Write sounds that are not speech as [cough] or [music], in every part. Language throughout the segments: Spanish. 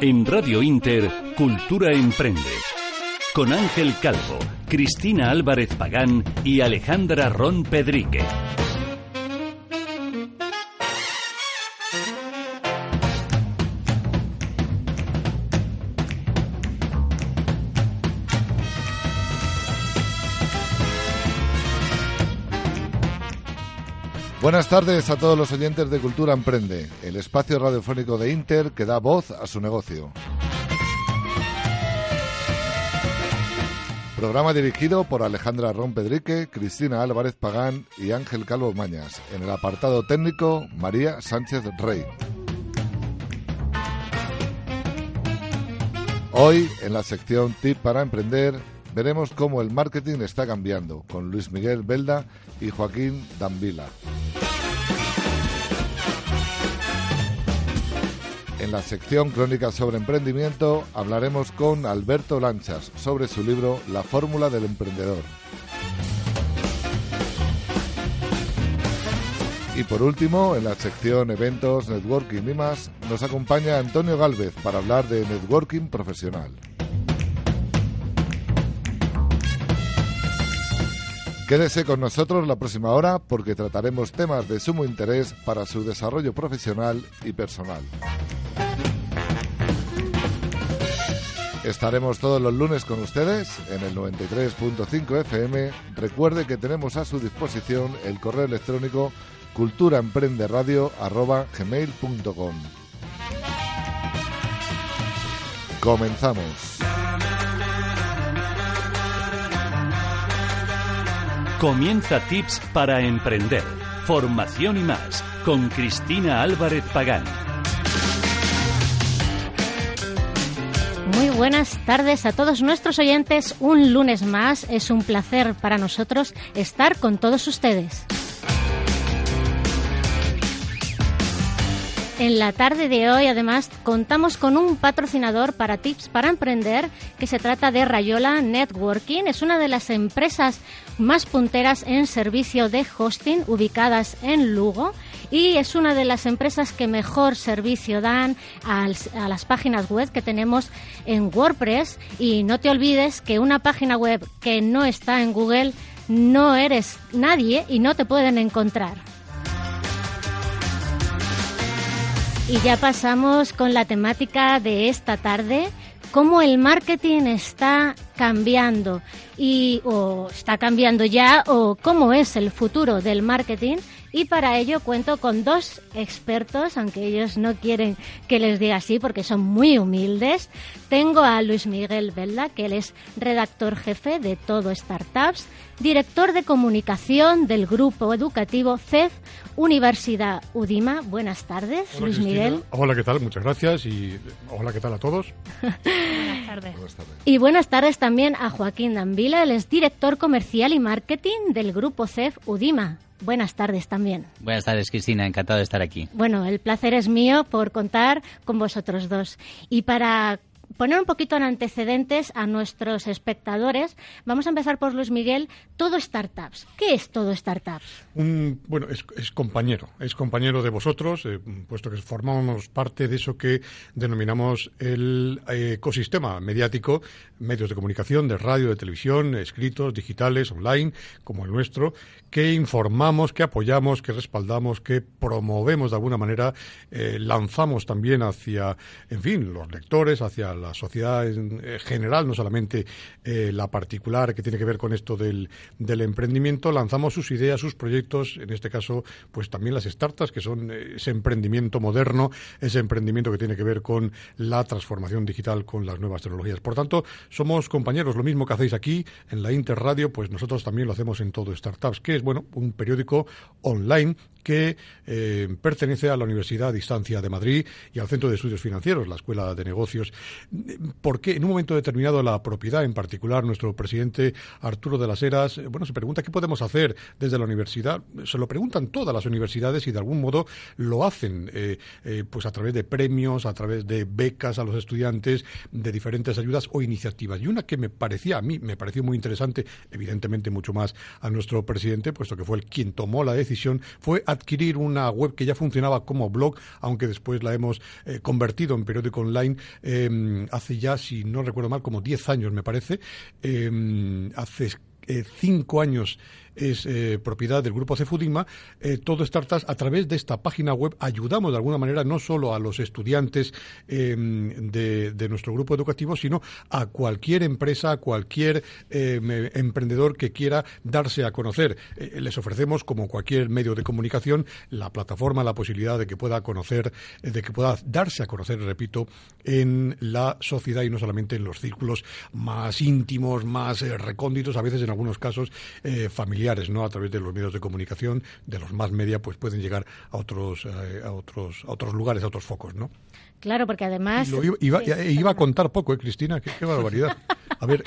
En Radio Inter, Cultura Emprende. Con Ángel Calvo, Cristina Álvarez Pagán y Alejandra Ron Pedrique. Buenas tardes a todos los oyentes de Cultura Emprende, el espacio radiofónico de Inter que da voz a su negocio. Programa dirigido por Alejandra Ron Pedrique, Cristina Álvarez Pagán y Ángel Calvo Mañas. En el apartado técnico, María Sánchez Rey. Hoy, en la sección Tip para Emprender, veremos cómo el marketing está cambiando con Luis Miguel Belda y Joaquín Dambila. En la sección Crónicas sobre Emprendimiento hablaremos con Alberto Lanchas sobre su libro La fórmula del emprendedor. Y por último, en la sección Eventos, Networking y más, nos acompaña Antonio Galvez para hablar de networking profesional. Quédese con nosotros la próxima hora porque trataremos temas de sumo interés para su desarrollo profesional y personal. Estaremos todos los lunes con ustedes en el 93.5 FM. Recuerde que tenemos a su disposición el correo electrónico culturaemprenderadio.gmail.com Comenzamos. Comienza Tips para Emprender, Formación y más, con Cristina Álvarez Pagán. Muy buenas tardes a todos nuestros oyentes. Un lunes más es un placer para nosotros estar con todos ustedes. En la tarde de hoy, además, contamos con un patrocinador para tips para emprender, que se trata de Rayola Networking. Es una de las empresas más punteras en servicio de hosting ubicadas en Lugo y es una de las empresas que mejor servicio dan a, las páginas web que tenemos en WordPress. Y no te olvides que una página web que no está en Google no eres nadie y no te pueden encontrar. Y ya pasamos con la temática de esta tarde, cómo el marketing está cambiando y o está cambiando ya o cómo es el futuro del marketing y para ello cuento con dos expertos, aunque ellos no quieren que les diga así porque son muy humildes. Tengo a Luis Miguel Velda, que él es redactor jefe de Todo Startups, director de comunicación del grupo educativo CEF Universidad Udima. Buenas tardes, Luis Miguel. Hola, ¿qué tal? Muchas gracias y hola, ¿qué tal a todos? buenas, tardes. Y buenas tardes también a Joaquín Dambila, él es director comercial y marketing del grupo CEF Udima. Buenas tardes también. Buenas tardes, Cristina. Encantado de estar aquí. Bueno, el placer es mío por contar con vosotros dos. Y para poner un poquito en antecedentes a nuestros espectadores, vamos a empezar por Luis Miguel. Todo Startups. ¿Qué es Todo Startups? bueno, es, compañero, es compañero de vosotros, eh, puesto que formamos parte de eso que denominamos el eh, ecosistema mediático, medios de comunicación, de radio, de televisión, escritos, digitales, online, como el nuestro, que informamos, que apoyamos, que respaldamos, que promovemos de alguna manera, eh, lanzamos también hacia, en fin, los lectores, hacia la sociedad en eh, general, no solamente eh, la particular que tiene que ver con esto del, del, emprendimiento, lanzamos sus ideas, sus proyectos, en este caso, pues también las startups, que son ese emprendimiento moderno, ese emprendimiento que tiene que ver con la transformación digital, con las nuevas tecnologías. Por tanto, somos compañeros, lo mismo que hacéis aquí en la Interradio, pues nosotros también lo hacemos en todo Startups, que es, bueno, un periódico online que eh, pertenece a la Universidad a Distancia de Madrid y al Centro de Estudios Financieros, la Escuela de Negocios. Porque en un momento determinado la propiedad, en particular nuestro presidente Arturo de las Heras, eh, bueno, se pregunta qué podemos hacer desde la universidad. Se lo preguntan todas las universidades y de algún modo lo hacen, eh, pues a través de premios, a través de becas a los estudiantes, de diferentes ayudas o iniciativas. Y una que me parecía a mí, me pareció muy interesante, evidentemente mucho más a nuestro presidente, puesto que fue el quien tomó la decisión, fue adquirir una web que ya funcionaba como blog, aunque después la hemos eh, convertido en periódico online em, hace ya, si no recuerdo mal, como 10 años me parece. Em, hace eh, cinco años es eh, propiedad del grupo Cefudima, eh, todo Startups, a través de esta página web ayudamos de alguna manera no solo a los estudiantes em, de, nuestro grupo educativo, sino a cualquier empresa, a cualquier em, emprendedor que quiera darse a conocer. Eh, les ofrecemos, como cualquier medio de comunicación, la plataforma, la posibilidad de que pueda conocer, de que pueda darse a conocer, repito, en la sociedad y no solamente en los círculos más íntimos, más recónditos, a veces en algunos casos familiares ¿no? A través de los medios de comunicación, de los más media, pues pueden llegar a otros, eh, a otros, a otros lugares, a otros focos, ¿no? Claro, porque además... iba, iba, a contar poco, ¿eh, Cristina? Qué, barbaridad. A ver,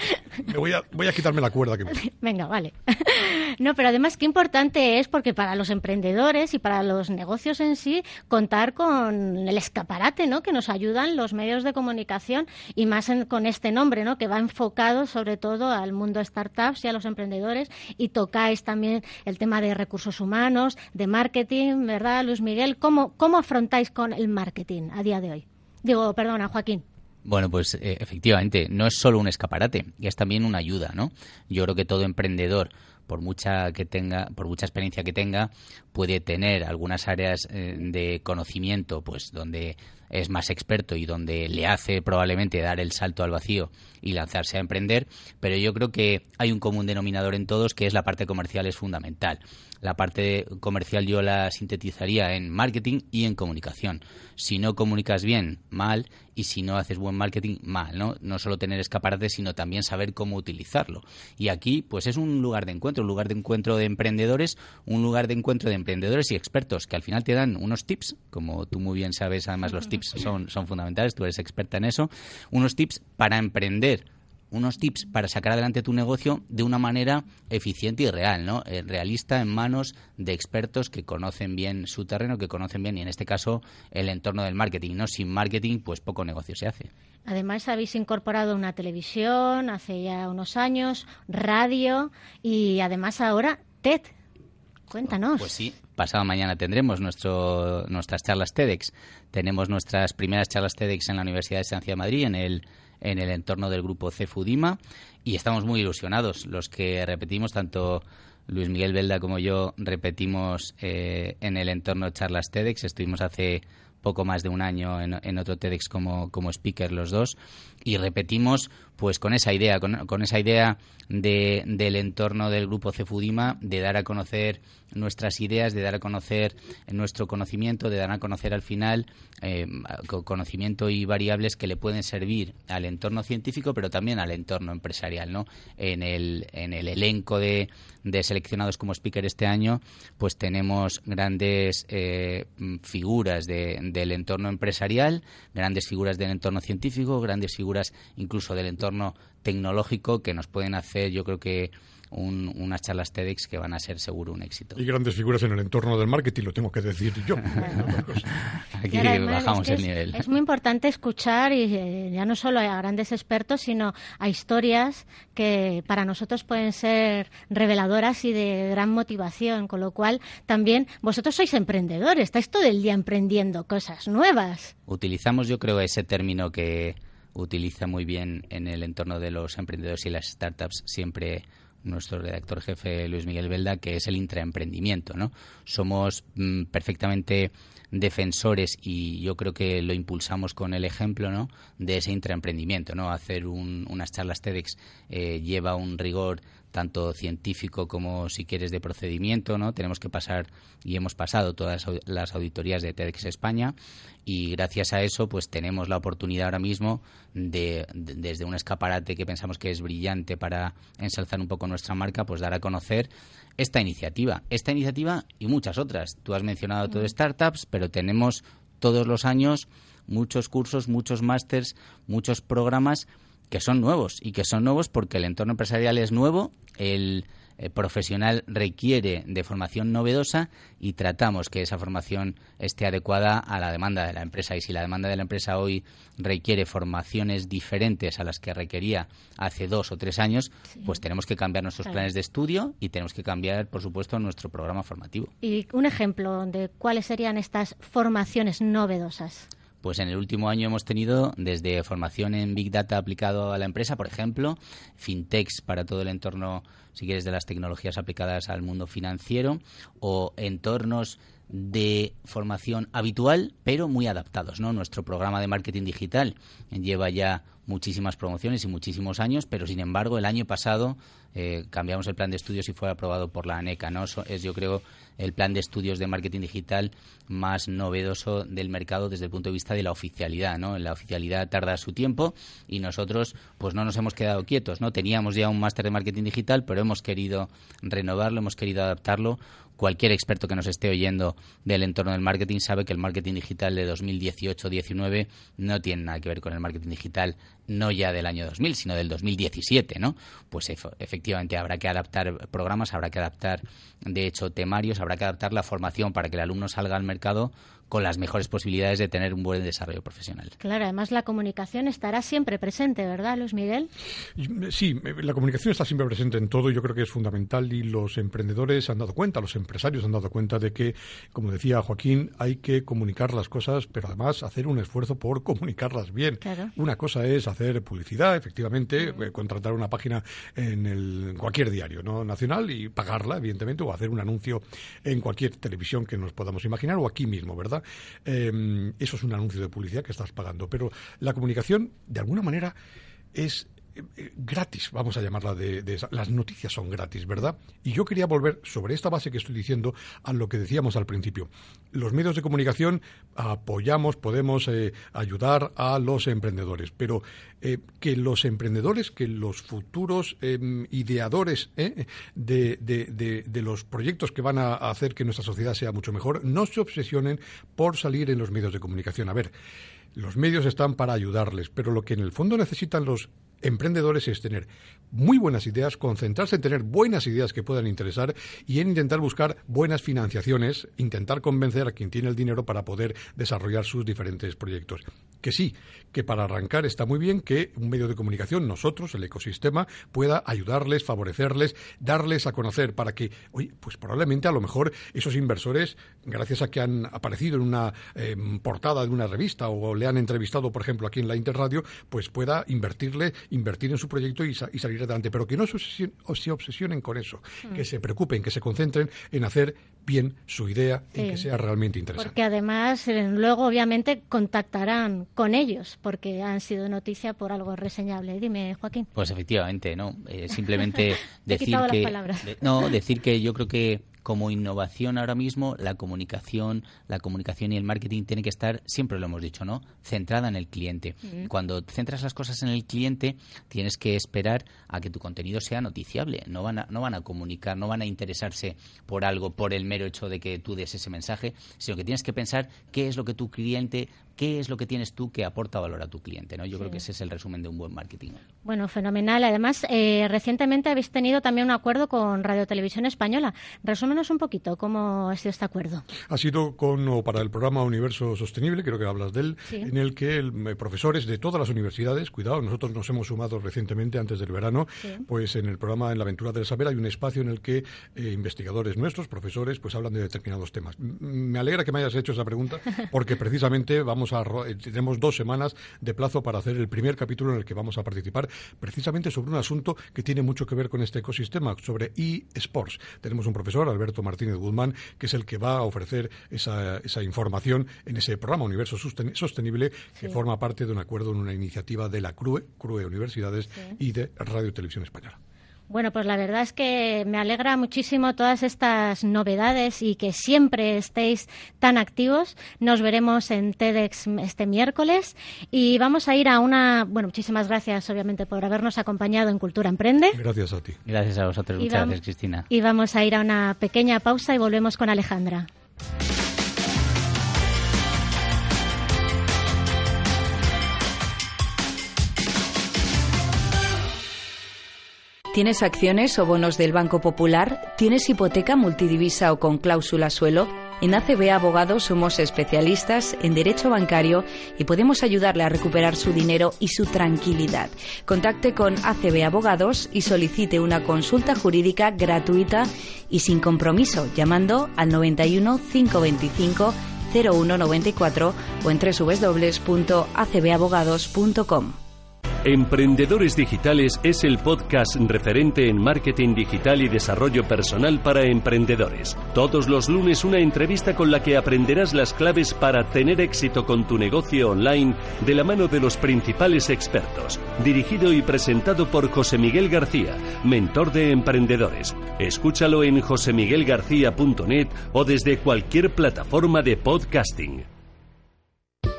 me voy, a, voy a quitarme la cuerda. Que... [laughs] Venga, vale. [laughs] No, pero además qué importante es, porque para los emprendedores y para los negocios en sí, contar con el escaparate, ¿no? Que nos ayudan los medios de comunicación y más con este nombre, ¿no? Que va enfocado sobre todo al mundo startups y a los emprendedores y tocáis también el tema de recursos humanos, de marketing, ¿verdad, Luis Miguel? ¿Cómo, cómo afrontáis con el marketing a día de hoy? Digo, perdona, Joaquín. Bueno, pues eh, efectivamente, no es solo un escaparate, es también una ayuda, ¿no? Yo creo que todo emprendedor, por mucha que tenga, por mucha experiencia que tenga, puede tener algunas áreas eh, de conocimiento, pues donde es más experto y donde le hace probablemente dar el salto al vacío y lanzarse a emprender, pero yo creo que hay un común denominador en todos que es la parte comercial es fundamental. La parte comercial yo la sintetizaría en marketing y en comunicación. Si no comunicas bien, mal, y si no haces buen marketing, mal, ¿no? No solo tener escaparate, sino también saber cómo utilizarlo. Y aquí, pues es un lugar de encuentro, un lugar de encuentro de emprendedores, un lugar de encuentro de emprendedores y expertos que al final te dan unos tips, como tú muy bien sabes, además los tips [laughs] son, son fundamentales, tú eres experta en eso, unos tips para emprender unos tips para sacar adelante tu negocio de una manera eficiente y real, ¿no? Eh, realista en manos de expertos que conocen bien su terreno, que conocen bien, y en este caso, el entorno del marketing, ¿no? Sin marketing, pues poco negocio se hace. Además, habéis incorporado una televisión hace ya unos años, radio y además ahora TED. Cuéntanos. Pues sí, pasado mañana tendremos nuestro, nuestras charlas TEDx. Tenemos nuestras primeras charlas TEDx en la Universidad de Estancia de Madrid, en el en el entorno del grupo Cefudima y estamos muy ilusionados. Los que repetimos, tanto Luis Miguel Velda como yo, repetimos eh, en el entorno charlas TEDx. Estuvimos hace poco más de un año en, otro TEDx como, como speaker los dos y repetimos pues con esa idea, con, con esa idea de, del entorno del grupo Cefudima, de dar a conocer nuestras ideas, de dar a conocer nuestro conocimiento, de dar a conocer al final eh, conocimiento y variables que le pueden servir al entorno científico, pero también al entorno empresarial, ¿no? En el, en el elenco de, de seleccionados como speaker este año, pues tenemos grandes eh, figuras de, del entorno empresarial, grandes figuras del entorno científico, grandes figuras incluso del entorno tecnológico que nos pueden hacer, yo creo que unas charlas TEDx que van a ser seguro un éxito. Y grandes figuras en el entorno del marketing, lo tengo que decir yo. [laughs] Aquí bajamos el nivel. Es muy importante escuchar, y eh, ya no solo a grandes expertos, sino a historias que para nosotros pueden ser reveladoras y de gran motivación, con lo cual también vosotros sois emprendedores, estáis todo el día emprendiendo cosas nuevas. Utilizamos, yo creo, ese término que utiliza muy bien en el entorno de los emprendedores y las startups siempre nuestro redactor jefe Luis Miguel Velda, que es el intraemprendimiento, ¿no? Somos mm, perfectamente defensores y yo creo que lo impulsamos con el ejemplo ¿no? de ese intraemprendimiento. ¿no? Hacer unas charlas TEDx eh, lleva un rigor tanto científico como si quieres de procedimiento, ¿no? Tenemos que pasar y hemos pasado todas las auditorías de TEDx España y gracias a eso pues tenemos la oportunidad ahora mismo de, desde un escaparate que pensamos que es brillante para ensalzar un poco nuestra marca, pues dar a conocer esta iniciativa, esta iniciativa y muchas otras. Tú has mencionado todo startups, pero tenemos todos los años muchos cursos, muchos másters, muchos programas que son nuevos y que son nuevos porque el entorno empresarial es nuevo, el, eh, profesional requiere de formación novedosa y tratamos que esa formación esté adecuada a la demanda de la empresa. Y si la demanda de la empresa hoy requiere formaciones diferentes a las que requería hace dos o tres años, pues tenemos que cambiar nuestros planes de estudio y tenemos que cambiar, por supuesto, nuestro programa formativo. Y un ejemplo de cuáles serían estas formaciones novedosas. Pues en el último año hemos tenido desde formación en Big Data aplicado a la empresa, por ejemplo, fintechs para todo el entorno, si quieres, de las tecnologías aplicadas al mundo financiero, o entornos de formación habitual, pero muy adaptados. ¿no? Nuestro programa de marketing digital lleva ya muchísimas promociones y muchísimos años, pero sin embargo el año pasado eh, cambiamos el plan de estudios y fue aprobado por la ANECA. ¿no? es, yo creo, el plan de estudios de marketing digital más novedoso del mercado desde el punto de vista de la oficialidad. ¿no? La oficialidad tarda su tiempo y nosotros pues no nos hemos quedado quietos. no Teníamos ya un máster de marketing digital, pero hemos querido renovarlo, hemos querido adaptarlo cualquier experto que nos esté oyendo del entorno del marketing sabe que el marketing digital de 2018-19 no tiene nada que ver con el marketing digital no ya del año 2000, sino del 2017, ¿no? Pues efectivamente habrá que adaptar programas, habrá que adaptar, de hecho, temarios, habrá que adaptar la formación para que el alumno salga al mercado con las mejores posibilidades de tener un buen desarrollo profesional. Claro, además la comunicación estará siempre presente, ¿verdad, Luis Miguel? Sí, la comunicación está siempre presente en todo y yo creo que es fundamental y los emprendedores han dado cuenta, los empresarios han dado cuenta de que, como decía Joaquín, hay que comunicar las cosas, pero además hacer un esfuerzo por [laughs] comunicarlas bien. Una cosa es hacer publicidad, efectivamente, eh, contratar una página en el, cualquier diario no nacional y pagarla, evidentemente, o hacer un anuncio en cualquier televisión que nos podamos imaginar o aquí mismo, ¿verdad? Em, eso es un anuncio de publicidad que estás pagando. Pero la comunicación, de alguna manera, es gratis, vamos a llamarla de, las noticias son gratis, ¿verdad? Y yo quería volver sobre esta base que estoy diciendo a lo que decíamos al principio. Los medios de comunicación apoyamos, podemos eh, ayudar a los emprendedores, pero que los emprendedores, que los futuros em, ideadores de, de, los proyectos que van a hacer que nuestra sociedad sea mucho mejor, no se obsesionen por salir en los medios de comunicación. A ver, los medios están para ayudarles, pero lo que en el fondo necesitan los emprendedores es tener muy buenas ideas, concentrarse en tener buenas ideas que puedan interesar y en intentar buscar buenas financiaciones, intentar convencer a quien tiene el dinero para poder desarrollar sus diferentes proyectos. Que sí, que para arrancar está muy bien que un medio de comunicación, nosotros, el ecosistema, pueda ayudarles, favorecerles, darles a conocer para que, oye, pues probablemente a lo mejor esos inversores, gracias a que han aparecido en una em, portada de una revista o le han entrevistado, por ejemplo, aquí en la Interradio, pues pueda invertirle invertir en su proyecto y, salir adelante, pero que no se obsesionen, con eso, mm. que se preocupen, que se concentren en hacer bien su idea, en que sea realmente interesante. Porque además eh, luego obviamente contactarán con ellos, porque han sido noticia por algo reseñable. Dime, Joaquín. Pues efectivamente, no, eh, [laughs] simplemente decir que no, decir que yo creo que como innovación ahora mismo la comunicación, la comunicación y el marketing tiene que estar, siempre lo hemos dicho, ¿no? Centrada en el cliente. Cuando centras las cosas en el cliente, tienes que esperar a que tu contenido sea noticiable. No van a, no van a comunicar, no van a interesarse por algo por el mero hecho de que tú des ese mensaje, sino que tienes que pensar qué es lo que tu cliente qué es lo que tienes tú que aporta valor a tu cliente. ¿no? Yo creo que ese es el resumen de un buen marketing. Bueno, fenomenal. Además, eh, recientemente habéis tenido también un acuerdo con Radio Televisión Española. Resúmenos un poquito cómo ha sido este acuerdo. Ha sido con, para el programa Universo Sostenible, creo que hablas de él, en el que eh, profesores de todas las universidades, cuidado, nosotros nos hemos sumado recientemente, antes del verano, pues en el programa En la Aventura del Saber hay un espacio en el que eh, investigadores nuestros, profesores, pues hablan de determinados temas. Me alegra que me hayas hecho esa pregunta [laughs] porque precisamente vamos a eh, tenemos dos semanas de plazo para hacer el primer capítulo en el que vamos a participar precisamente sobre un asunto que tiene mucho que ver con este ecosistema, sobre eSports. Tenemos un profesor, Alberto Martínez Guzmán, que es el que va a ofrecer esa, esa información en ese programa Universo Sostenible que forma parte de un acuerdo en una iniciativa de la CRUE, CRUE Universidades y de Radio Televisión Española. Bueno, pues la verdad es que me alegra muchísimo todas estas novedades y que siempre estéis tan activos. Nos veremos en TEDx este miércoles y vamos a ir a una. Bueno, muchísimas gracias, obviamente, por habernos acompañado en Cultura Emprende. Gracias a ti. Gracias a vosotros. Muchas gracias, Cristina. Y vamos a ir a una pequeña pausa y volvemos con Alejandra. ¿Tienes acciones o bonos del Banco Popular? ¿Tienes hipoteca multidivisa o con cláusula suelo? En ACB Abogados somos especialistas en derecho bancario y podemos ayudarle a recuperar su dinero y su tranquilidad. Contacte con ACB Abogados y solicite una consulta jurídica gratuita y sin compromiso llamando al 91 525 0194 o en www.acbabogados.com. Emprendedores Digitales es el podcast referente en marketing digital y desarrollo personal para emprendedores. Todos los lunes una entrevista con la que aprenderás las claves para tener éxito con tu negocio online de la mano de los principales expertos. Dirigido y presentado por José Miguel García, mentor de emprendedores. Escúchalo en josemiguelgarcía.net o desde cualquier plataforma de podcasting.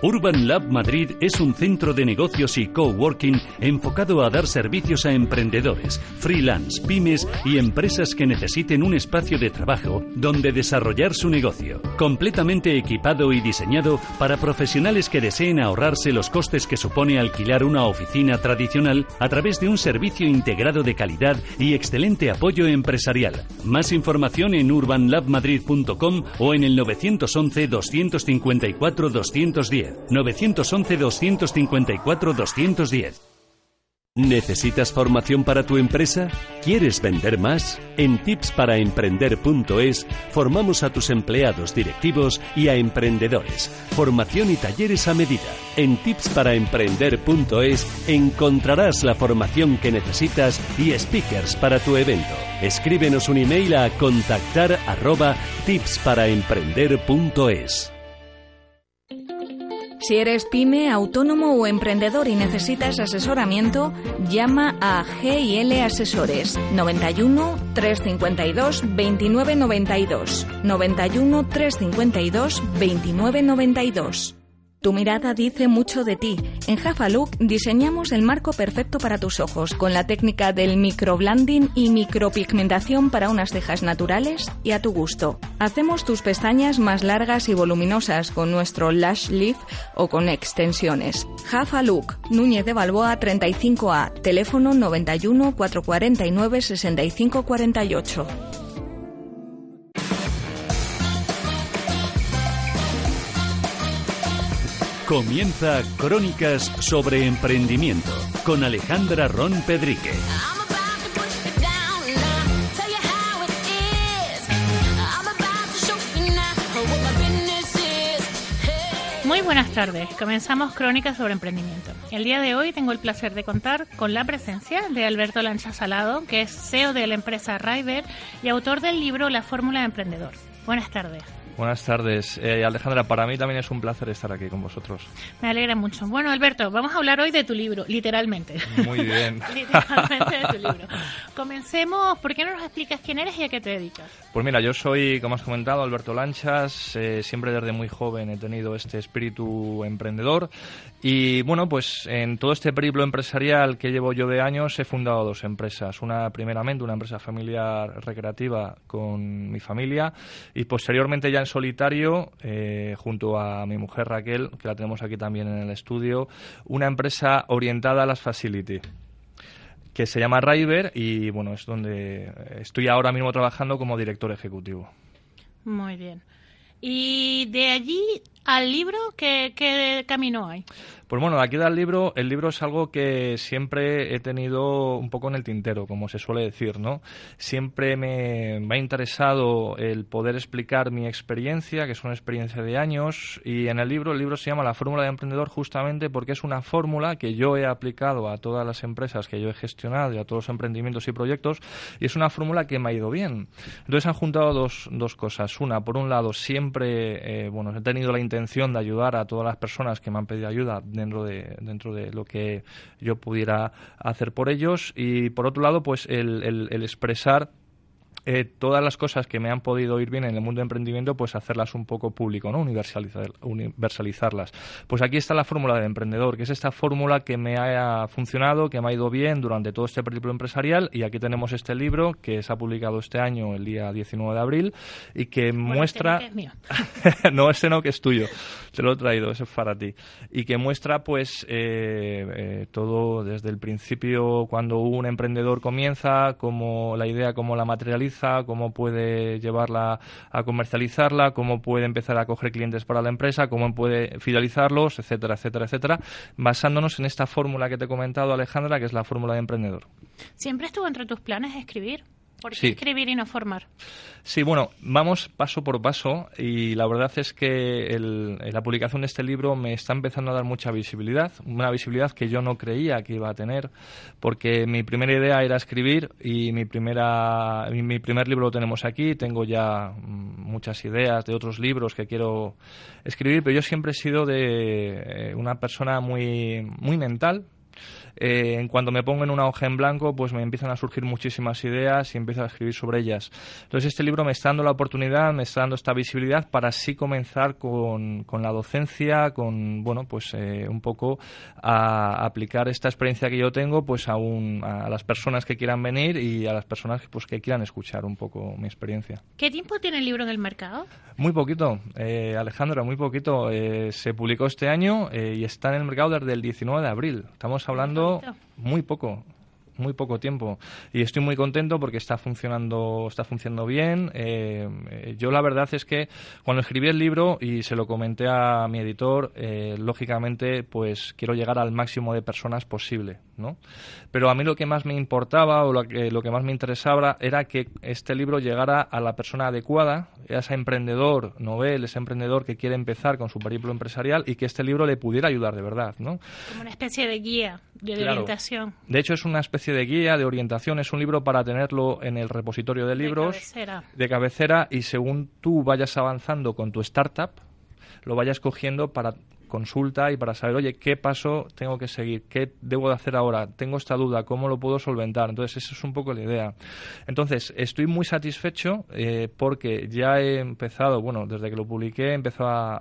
Urban Lab Madrid es un centro de negocios y coworking enfocado a dar servicios a emprendedores, freelance, pymes y empresas que necesiten un espacio de trabajo donde desarrollar su negocio. Completamente equipado y diseñado para profesionales que deseen ahorrarse los costes que supone alquilar una oficina tradicional a través de un servicio integrado de calidad y excelente apoyo empresarial. Más información en urbanlabmadrid.com o en el 911 254 210. 911-254-210. ¿Necesitas formación para tu empresa? ¿Quieres vender más? En tipsparaemprender.es formamos a tus empleados directivos y a emprendedores. Formación y talleres a medida. En tipsparaemprender.es encontrarás la formación que necesitas y speakers para tu evento. Escríbenos un email a contactar arroba tipsparaemprender.es. Si eres pyme, autónomo o emprendedor y necesitas asesoramiento, llama a GIL Asesores 91 352 2992 91 352 2992. Tu mirada dice mucho de ti. En Jafalook diseñamos el marco perfecto para tus ojos con la técnica del microblending y micropigmentación para unas cejas naturales y a tu gusto. Hacemos tus pestañas más largas y voluminosas con nuestro Lash Lift o con extensiones. Jafalook, Núñez de Balboa 35A, teléfono 91 449 6548. Comienza Crónicas sobre Emprendimiento con Alejandra Ron Pedrique. Muy buenas tardes. Comenzamos Crónicas sobre Emprendimiento. El día de hoy tengo el placer de contar con la presencia de Alberto Lancha Salado, que es CEO de la empresa River y autor del libro La Fórmula de Emprendedor. Buenas tardes. Buenas tardes. Eh, Alejandra, para mí también es un placer estar aquí con vosotros. Me alegra mucho. Bueno, Alberto, vamos a hablar hoy de tu libro, literalmente. Muy bien. [laughs] literalmente de tu libro. Comencemos, ¿por qué no nos explicas quién eres y a qué te dedicas? Pues mira, yo soy, como has comentado, Alberto Lanchas. Eh, siempre desde muy joven he tenido este espíritu emprendedor. Y bueno, pues en todo este periplo empresarial que llevo yo de años he fundado dos empresas. Una primeramente, una empresa familiar recreativa con mi familia y posteriormente ya solitario, eh, junto a mi mujer Raquel, que la tenemos aquí también en el estudio, una empresa orientada a las facility que se llama River y bueno, es donde estoy ahora mismo trabajando como director ejecutivo. Muy bien. Y de allí al libro, ¿qué, qué camino hay? Pues bueno, aquí del libro, el libro es algo que siempre he tenido un poco en el tintero, como se suele decir, ¿no? Siempre me, me, ha interesado el poder explicar mi experiencia, que es una experiencia de años, y en el libro, el libro se llama La Fórmula de Emprendedor justamente porque es una fórmula que yo he aplicado a todas las empresas que yo he gestionado y a todos los emprendimientos y proyectos, y es una fórmula que me ha ido bien. Entonces han juntado dos, dos cosas. Una, por un lado, siempre, eh, bueno, he tenido la intención de ayudar a todas las personas que me han pedido ayuda dentro de, dentro de lo que yo pudiera hacer por ellos. Y por otro lado pues el, el expresar eh, todas las cosas que me han podido ir bien en el mundo de emprendimiento, pues hacerlas un poco público, ¿no? Universalizar, universalizarlas. Pues aquí está la fórmula del emprendedor, que es esta fórmula que me ha funcionado, que me ha ido bien durante todo este periplo empresarial y aquí tenemos este libro que se ha publicado este año, el día 19 de abril, y que este muestra... que es mío. [laughs] no, ese no, que es tuyo. Te lo he traído, ese es para ti. Y que muestra, pues, eh, eh, todo desde el principio, cuando un emprendedor comienza, como la idea, cómo la materializa, cómo puede llevarla a comercializarla, cómo puede empezar a coger clientes para la empresa, cómo puede fidelizarlos, etcétera, etcétera, etcétera, basándonos en esta fórmula que te he comentado, Alejandra, que es la fórmula de emprendedor. ¿Siempre estuvo entre tus planes escribir? ¿Por qué Sí. escribir y no formar? Sí, bueno, vamos paso por paso y la verdad es que el- la publicación de este libro me está empezando a dar mucha visibilidad, una visibilidad que yo no creía que iba a tener, porque mi primera idea era escribir y mi, primera, mi, primer libro lo tenemos aquí, tengo ya mm, muchas ideas de otros libros que quiero escribir, pero yo siempre he sido de eh, una persona muy, muy mental, eh, en cuanto me pongo en una hoja en blanco, pues me empiezan a surgir muchísimas ideas y empiezo a escribir sobre ellas. Entonces este libro me está dando la oportunidad, me está dando esta visibilidad para así comenzar con, con la docencia, con, bueno, pues eh, un poco a aplicar esta experiencia que yo tengo pues a, un- a las personas que quieran venir y a las personas pues, que quieran escuchar un poco mi experiencia. ¿Qué tiempo tiene el libro en el mercado? Muy poquito, eh, Alejandra, muy poquito. Eh, se publicó este año eh, y está en el mercado desde el 19 de abril. Estamos hablando muy poco muy poco tiempo y estoy muy contento porque está funcionando está funcionando bien Eh, eh, yo la verdad es que cuando escribí el libro y se lo comenté a mi editor eh, lógicamente pues quiero llegar al máximo de personas posible no pero a mí lo que más me importaba o lo que, lo que más me interesaba era que este libro llegara a la persona adecuada a ese emprendedor novel ese emprendedor que quiere empezar con su periplo empresarial y que este libro le pudiera ayudar de verdad no Como una especie de guía, de Claro. orientación. de hecho, es una especie de guía, de orientación, es un libro para tenerlo en el repositorio de libros cabecera. de cabecera y según tú vayas avanzando con tu startup, lo vayas cogiendo para consulta y para saber, oye, ¿qué paso tengo que seguir? ¿Qué debo de hacer ahora? Tengo esta duda, ¿cómo lo puedo solventar? Entonces, esa es un poco la idea. Entonces, estoy muy satisfecho eh, porque ya he empezado, bueno, desde que lo publiqué, he empezado a,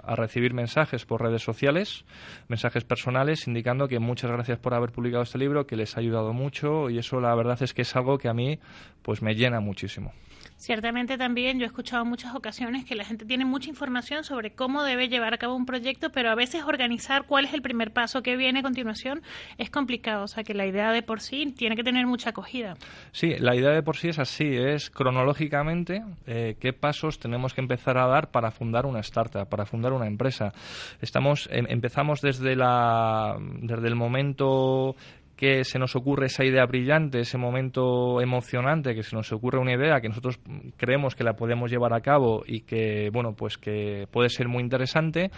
a- recibir mensajes por redes sociales, mensajes personales, indicando que muchas gracias por haber publicado este libro, que les ha ayudado mucho y eso la verdad es que es algo que a mí pues me llena muchísimo. Ciertamente también yo he escuchado muchas ocasiones que la gente tiene mucha información sobre cómo debe llevar a cabo un proyecto, pero a veces organizar cuál es el primer paso que viene a continuación es complicado. O sea que la idea de por sí tiene que tener mucha acogida. Sí, la idea de por sí es así, es cronológicamente eh, qué pasos tenemos que empezar a dar para fundar una startup, para fundar una empresa. Estamos, em- empezamos desde, la, desde el momento que se nos ocurre esa idea brillante, ese momento emocionante, que se nos ocurre una idea que nosotros creemos que la podemos llevar a cabo y que, bueno, pues que puede ser muy interesante,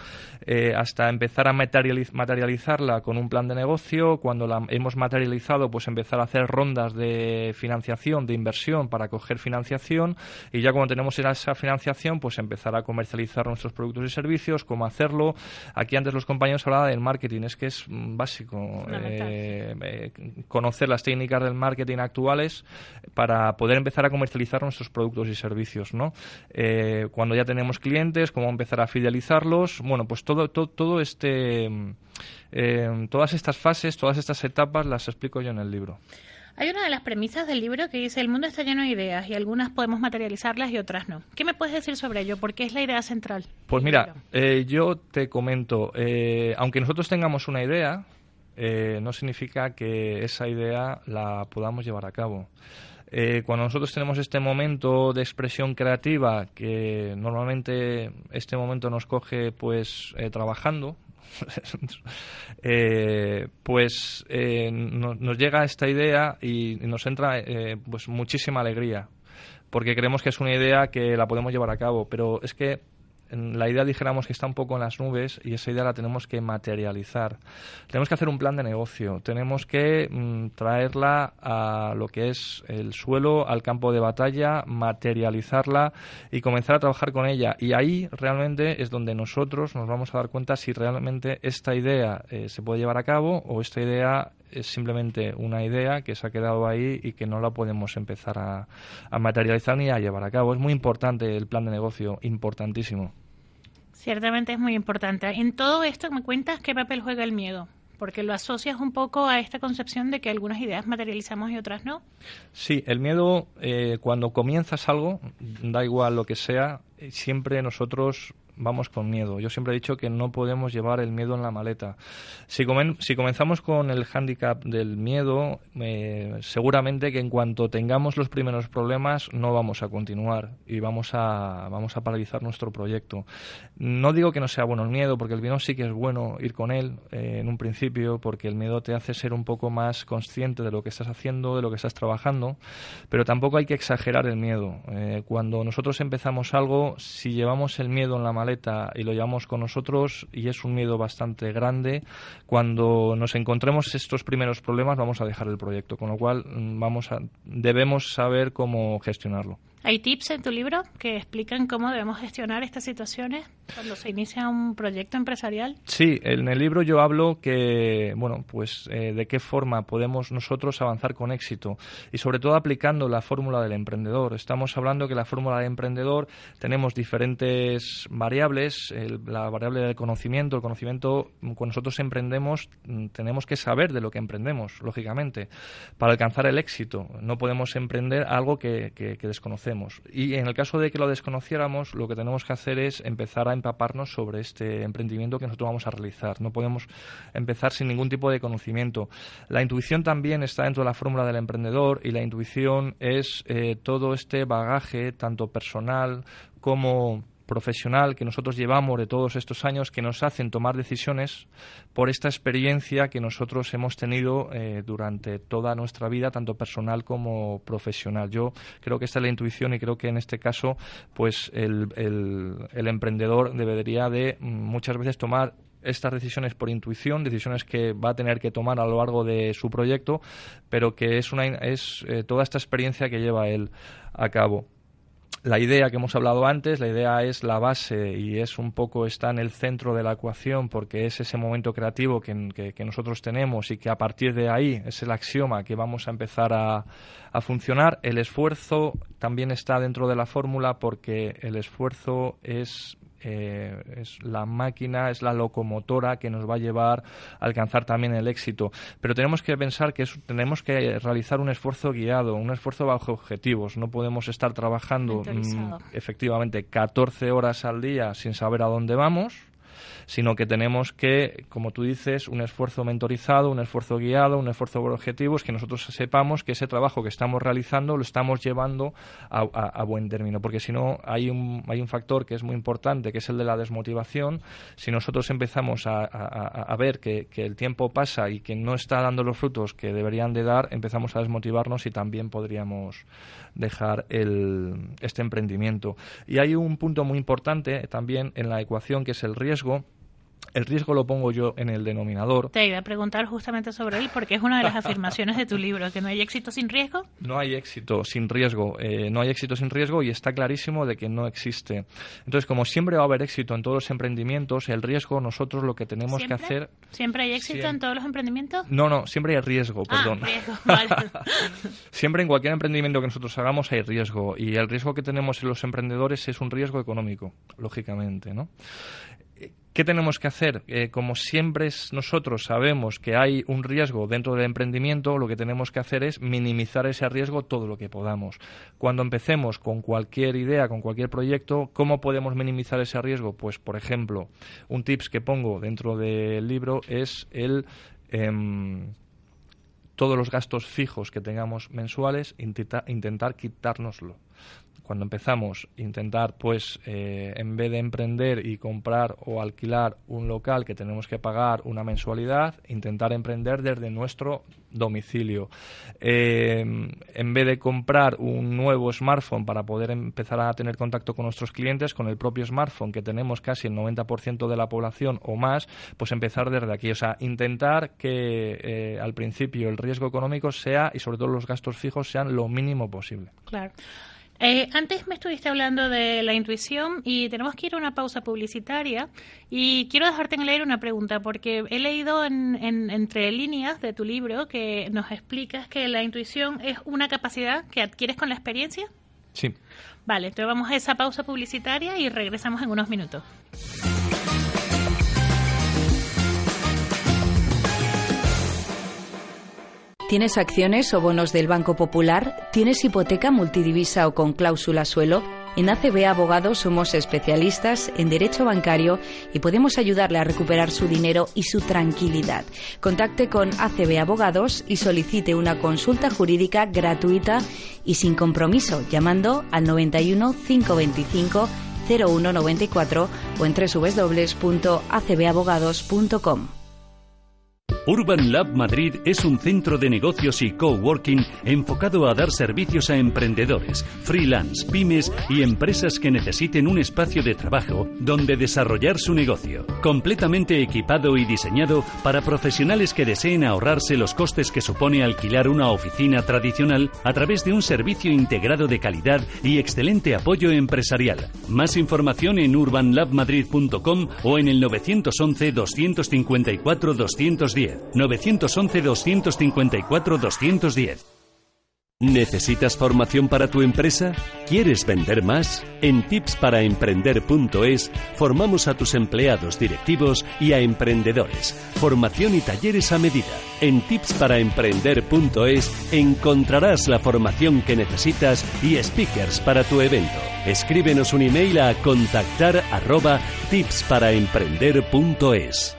eh, hasta empezar a materializ- materializarla con un plan de negocio, cuando la hemos materializado, pues empezar a hacer rondas de financiación, de inversión para coger financiación y ya cuando tenemos esa financiación, pues empezar a comercializar nuestros productos y servicios, cómo hacerlo. Aquí antes los compañeros hablaban del marketing, es que es mm, básico. Eh, eh, conocer las técnicas del marketing actuales para poder empezar a comercializar nuestros productos y servicios, ¿no? Eh, cuando ya tenemos clientes, cómo empezar a fidelizarlos, bueno, pues todo, todo, todo este, eh, todas estas fases, todas estas etapas las explico yo en el libro. Hay una de las premisas del libro que dice el mundo está lleno de ideas y algunas podemos materializarlas y otras no. ¿Qué me puedes decir sobre ello? Porque es la idea central. Pues mira, eh, yo te comento, eh, aunque nosotros tengamos una idea, eh, no significa que esa idea la podamos llevar a cabo. Eh, cuando nosotros tenemos este momento de expresión creativa, que normalmente este momento nos coge pues eh, trabajando, [laughs] eh, pues nos llega esta idea y, nos entra pues muchísima alegría porque creemos que es una idea que la podemos llevar a cabo pero es que la idea dijéramos que está un poco en las nubes y esa idea la tenemos que materializar. Tenemos que hacer un plan de negocio, tenemos que mm, traerla a lo que es el suelo, al campo de batalla, materializarla y comenzar a trabajar con ella. Y ahí realmente es donde nosotros nos vamos a dar cuenta si realmente esta idea eh, se puede llevar a cabo o esta idea es simplemente una idea que se ha quedado ahí y que no la podemos empezar a, a materializar ni a llevar a cabo. Es muy importante el plan de negocio, importantísimo. Ciertamente es muy importante. En todo esto me cuentas qué papel juega el miedo, porque lo asocias un poco a esta concepción de que algunas ideas materializamos y otras no. Sí, el miedo, eh, cuando comienzas algo, da igual lo que sea, eh, siempre nosotros vamos con miedo. Yo siempre he dicho que no podemos llevar el miedo en la maleta. Si, si comenzamos con el hándicap del miedo, eh, seguramente que en cuanto tengamos los primeros problemas no vamos a continuar y vamos a, vamos a paralizar nuestro proyecto. No digo que no sea bueno el miedo, porque el miedo sí que es bueno ir con él eh, en un principio, porque el miedo te hace ser un poco más consciente de lo que estás haciendo, de lo que estás trabajando, pero tampoco hay que exagerar el miedo. Eh, cuando nosotros empezamos algo, si llevamos el miedo en la maleta, maleta y lo llevamos con nosotros y es un miedo bastante grande. Cuando nos encontremos estos primeros problemas vamos a dejar el proyecto, con lo cual mm, vamos a, debemos saber cómo gestionarlo. ¿Hay tips en tu libro que explican cómo debemos gestionar estas situaciones cuando se inicia un proyecto empresarial? Sí, en el libro yo hablo que, bueno, pues eh, de qué forma podemos nosotros avanzar con éxito y sobre todo aplicando la fórmula del emprendedor. Estamos hablando que la fórmula del emprendedor tenemos diferentes variables, la variable del conocimiento, el conocimiento, cuando nosotros emprendemos mm, tenemos que saber de lo que emprendemos, lógicamente, para alcanzar el éxito. No podemos emprender algo que desconocemos y en el caso de que lo desconociéramos, lo que tenemos que hacer es empezar a empaparnos sobre este emprendimiento que nosotros vamos a realizar. No podemos empezar sin ningún tipo de conocimiento. La intuición también está dentro de la fórmula del emprendedor y la intuición es eh, todo este bagaje, tanto personal como profesional que nosotros llevamos de todos estos años que nos hacen tomar decisiones por esta experiencia que nosotros hemos tenido eh, durante toda nuestra vida, tanto personal como profesional. Yo creo que esta es la intuición y creo que en este caso, pues el, el, emprendedor debería de mm, muchas veces tomar estas decisiones por intuición, decisiones que va a tener que tomar a lo largo de su proyecto, pero que es, una, es eh, toda esta experiencia que lleva él a cabo la idea que hemos hablado antes, la idea es la base y es un poco está en el centro de la ecuación porque es ese momento creativo que, nosotros tenemos y que a partir de ahí es el axioma que vamos a empezar a, a funcionar. El esfuerzo también está dentro de la fórmula porque el esfuerzo es eh, es la máquina, es la locomotora que nos va a llevar a alcanzar también el éxito. Pero tenemos que pensar que tenemos que realizar un esfuerzo guiado, un esfuerzo bajo objetivos. No podemos estar trabajando mm, efectivamente 14 horas al día sin saber a dónde vamos sino que tenemos que, como tú dices, un esfuerzo mentorizado, un esfuerzo guiado, un esfuerzo por objetivos, que nosotros sepamos que ese trabajo que estamos realizando lo estamos llevando a, buen término, porque si no hay un, hay un factor que es muy importante, que es el de la desmotivación. Si nosotros empezamos a, ver que, el tiempo pasa y que no está dando los frutos que deberían de dar, empezamos a desmotivarnos y también podríamos dejar el, este emprendimiento. Y hay un punto muy importante también en la ecuación que es el riesgo el riesgo lo pongo yo en el denominador. Te iba a preguntar justamente sobre él, porque es una de las afirmaciones de tu libro, que no hay éxito sin riesgo. No hay éxito sin riesgo, eh, no hay éxito sin riesgo y está clarísimo de que no existe. Entonces, como siempre va a haber éxito en todos los emprendimientos, el riesgo nosotros lo que tenemos que hacer... ¿Siempre hay éxito en todos los emprendimientos? No, no, siempre hay riesgo, ah, perdón. riesgo, vale. [laughs] siempre en cualquier emprendimiento que nosotros hagamos hay riesgo y el riesgo que tenemos en los emprendedores es un riesgo económico, lógicamente, ¿no? ¿Qué tenemos que hacer? Eh, como siempre nosotros sabemos que hay un riesgo dentro del emprendimiento, lo que tenemos que hacer es minimizar ese riesgo todo lo que podamos. Cuando empecemos con cualquier idea, con cualquier proyecto, ¿cómo podemos minimizar ese riesgo? Pues, por ejemplo, un tips que pongo dentro del libro es el... Em, todos los gastos fijos que tengamos mensuales, intentar quitárnoslo cuando empezamos intentar pues eh, en vez de emprender y comprar o alquilar un local que tenemos que pagar una mensualidad intentar emprender desde nuestro domicilio. Eh, en vez de comprar un nuevo smartphone para poder empezar a tener contacto con nuestros clientes con el propio smartphone que tenemos casi el 90% de la población o más pues empezar desde aquí. O sea intentar que eh, al principio el riesgo económico sea y sobre todo los gastos fijos sean lo mínimo posible. Claro eh, antes me estuviste hablando de la intuición y tenemos que ir a una pausa publicitaria y quiero dejarte en el aire una pregunta porque he leído en, entre líneas de tu libro que nos explicas que la intuición es una capacidad que adquieres con la experiencia. Sí. Vale, entonces vamos a esa pausa publicitaria y regresamos en unos minutos. ¿Tienes acciones o bonos del Banco Popular? ¿Tienes hipoteca multidivisa o con cláusula suelo? En ACB Abogados somos especialistas en derecho bancario y podemos ayudarle a recuperar su dinero y su tranquilidad. Contacte con ACB Abogados y solicite una consulta jurídica gratuita y sin compromiso llamando al 91 525 0194 o en www.acbabogados.com. Urban Lab Madrid es un centro de negocios y coworking enfocado a dar servicios a emprendedores, freelance, pymes y empresas que necesiten un espacio de trabajo donde desarrollar su negocio. Completamente equipado y diseñado para profesionales que deseen ahorrarse los costes que supone alquilar una oficina tradicional a través de un servicio integrado de calidad y excelente apoyo empresarial. Más información en urbanlabmadrid.com o en el 911 254 210. 911-254-210. ¿Necesitas formación para tu empresa? ¿Quieres vender más? En tipsparaemprender.es formamos a tus empleados directivos y a emprendedores. Formación y talleres a medida. En tipsparaemprender.es encontrarás la formación que necesitas y speakers para tu evento. Escríbenos un email a contactar arroba tipsparaemprender.es.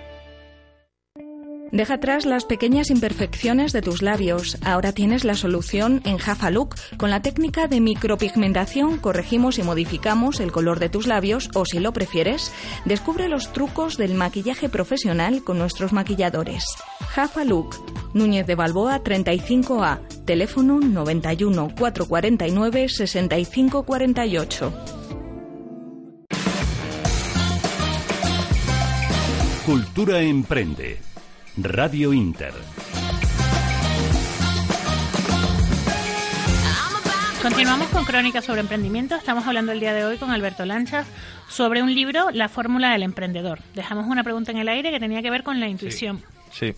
Deja atrás las pequeñas imperfecciones de tus labios. Ahora tienes la solución en Jafa Look. Con la técnica de micropigmentación corregimos y modificamos el color de tus labios o si lo prefieres, descubre los trucos del maquillaje profesional con nuestros maquilladores. Jafa Look, Núñez de Balboa 35A, teléfono 91 449 6548. Cultura Emprende. Radio Inter. Continuamos con Crónicas sobre Emprendimiento. Estamos hablando el día de hoy con Alberto Lanchas sobre un libro, La Fórmula del Emprendedor. Dejamos una pregunta en el aire que tenía que ver con la intuición. sí.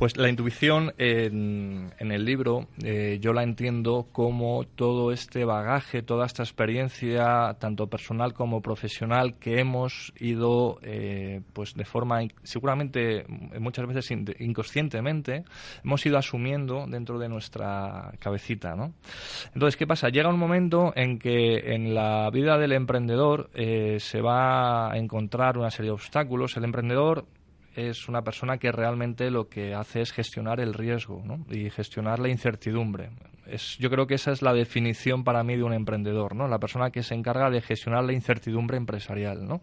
Pues la intuición en, el libro eh, yo la entiendo como todo este bagaje, toda esta experiencia, tanto personal como profesional, que hemos ido, eh, pues de forma seguramente muchas veces inconscientemente, hemos ido asumiendo dentro de nuestra cabecita, ¿no? Entonces, ¿qué pasa? Llega un momento en que en la vida del emprendedor eh, se va a encontrar una serie de obstáculos. El emprendedor es una persona que realmente lo que hace es gestionar el riesgo y gestionar la incertidumbre yo creo que esa es la definición para mí de un emprendedor, ¿no? La persona que se encarga de gestionar la incertidumbre empresarial, ¿no?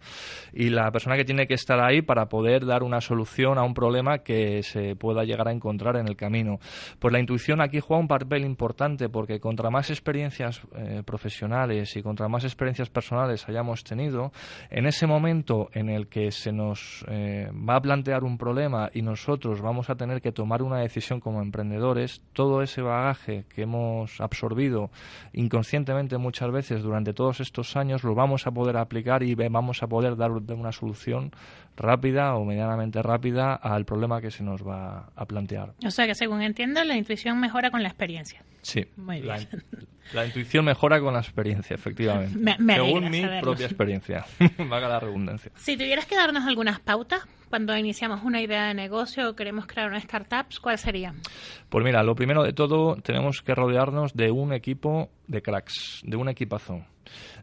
Y la persona que tiene que estar ahí para poder dar una solución a un problema que se pueda llegar a encontrar en el camino. Pues la intuición aquí juega un papel importante porque contra más experiencias eh, profesionales y contra más experiencias personales hayamos tenido, en ese momento en el que se nos eh, va a plantear un problema y nosotros vamos a tener que tomar una decisión como emprendedores, todo ese bagaje que hemos absorbido inconscientemente muchas veces durante todos estos años, lo vamos a poder aplicar y vamos a poder dar una solución rápida o medianamente rápida al problema que se nos va a plantear. O sea que según entiendo, la intuición mejora con la experiencia. Sí. La, intuición mejora con la experiencia, efectivamente. [laughs] según mi propia experiencia. [laughs] Vaga la redundancia. Si tuvieras que darnos algunas pautas cuando iniciamos una idea de negocio o queremos crear una startup, ¿cuál sería? Pues mira, lo primero de todo, tenemos que rodearnos de un equipo de cracks, de un equipazo.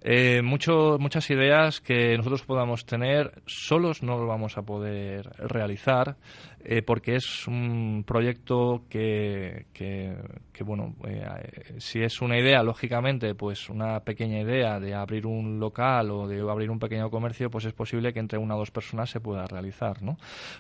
Eh, mucho, muchas ideas que nosotros podamos tener solos no lo vamos a poder realizar eh, porque es un proyecto que, que, bueno, eh, si es una idea, lógicamente, pues una pequeña idea de abrir un local o de abrir un pequeño comercio, pues es posible que entre una o dos personas se pueda realizar, ¿no?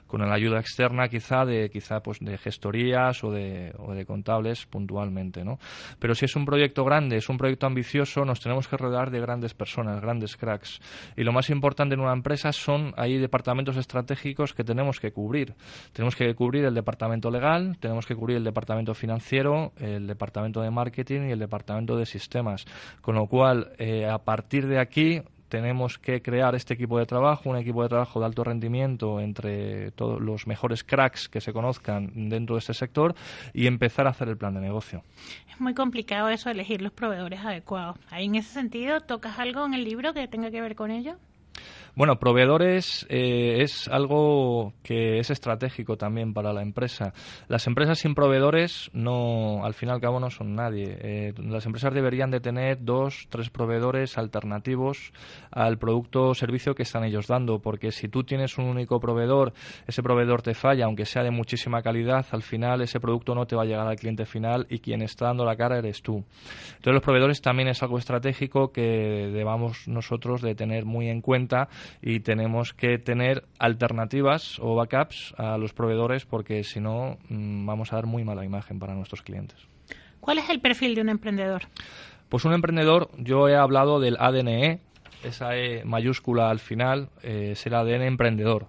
Con la ayuda externa quizá de, quizá pues de gestorías o de, o de contables puntualmente, ¿no? Pero si es un proyecto grande, es un proyecto ambicioso, nos tenemos que rodear de grandes personas, grandes cracks. Y lo más importante en una empresa son ahí departamentos estratégicos que tenemos que cubrir tenemos que cubrir el departamento legal, tenemos que cubrir el departamento financiero, el departamento de marketing y el departamento de sistemas. Con lo cual, eh, a partir de aquí, tenemos que crear este equipo de trabajo, un equipo de trabajo de alto rendimiento entre todos los mejores cracks que se conozcan dentro de este sector y empezar a hacer el plan de negocio. Es muy complicado eso, elegir los proveedores adecuados. Ahí en ese sentido, ¿tocas algo en el libro que tenga que ver con ello? Bueno, proveedores eh, es algo que es estratégico también para la empresa. Las empresas sin proveedores no, al fin y al cabo no son nadie. Eh, las empresas deberían de tener dos, tres proveedores alternativos al producto o servicio que están ellos dando, porque si tú tienes un único proveedor, ese proveedor te falla, aunque sea de muchísima calidad, al final ese producto no te va a llegar al cliente final y quien está dando la cara eres tú. Entonces los proveedores también es algo estratégico que debamos nosotros de tener muy en cuenta y tenemos que tener alternativas o backups a los proveedores porque si no mm, vamos a dar muy mala imagen para nuestros clientes. ¿Cuál es el perfil de un emprendedor? Pues un emprendedor, yo he hablado del ADNE, esa E mayúscula al final eh, es el ADN emprendedor.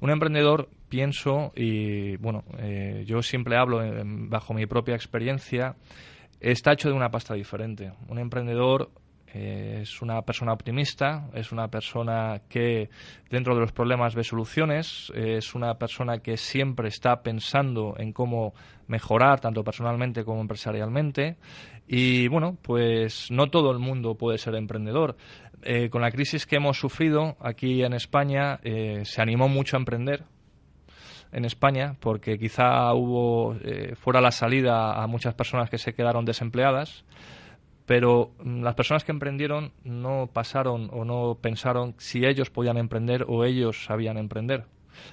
Un emprendedor, pienso, y bueno, eh, yo siempre hablo bajo mi propia experiencia, está hecho de una pasta diferente. Un emprendedor eh, es una persona optimista, es una persona que dentro de los problemas ve soluciones, es una persona que siempre está pensando en cómo mejorar tanto personalmente como empresarialmente y bueno, pues no todo el mundo puede ser emprendedor. Eh, con la crisis que hemos sufrido aquí en España eh, se animó mucho a emprender, en España porque quizá hubo fuera la salida a muchas personas que se quedaron desempleadas pero mm, las personas que emprendieron no pasaron o no pensaron si ellos podían emprender o ellos sabían emprender.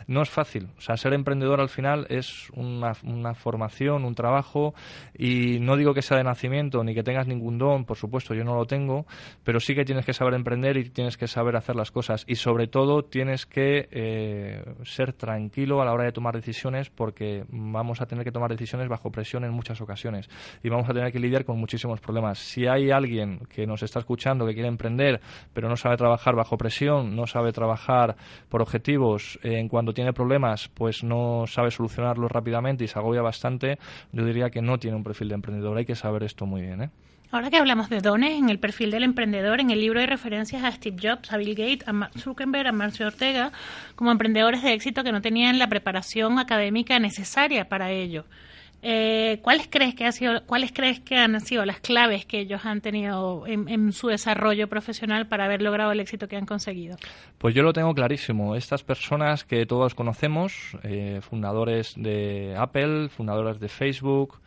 No es fácil. O sea, ser emprendedor al final es una, formación, un trabajo, y no digo que sea de nacimiento ni que tengas ningún don, por supuesto, yo no lo tengo, pero sí que tienes que saber emprender y tienes que saber hacer las cosas. Y sobre todo tienes que eh, ser tranquilo a la hora de tomar decisiones porque vamos a tener que tomar decisiones bajo presión en muchas ocasiones y vamos a tener que lidiar con muchísimos problemas. Si hay alguien que nos está escuchando que quiere emprender, pero no sabe trabajar bajo presión, no sabe trabajar por objetivos, en cuando tiene problemas, pues no sabe solucionarlos rápidamente y se agobia bastante, yo diría que no tiene un perfil de emprendedor. Hay que saber esto muy bien. ¿eh? Ahora que hablamos de dones, en el perfil del emprendedor, en el libro hay referencias a Steve Jobs, a Bill Gates, a Mark Zuckerberg, a Marcio Ortega, como emprendedores de éxito que no tenían la preparación académica necesaria para ello. Eh, ¿cuáles, crees que ha sido, ¿Cuáles crees que han sido las claves que ellos han tenido en, su desarrollo profesional para haber logrado el éxito que han conseguido? Pues yo lo tengo clarísimo. Estas personas que todos conocemos, eh, fundadores de Apple, fundadores de Facebook,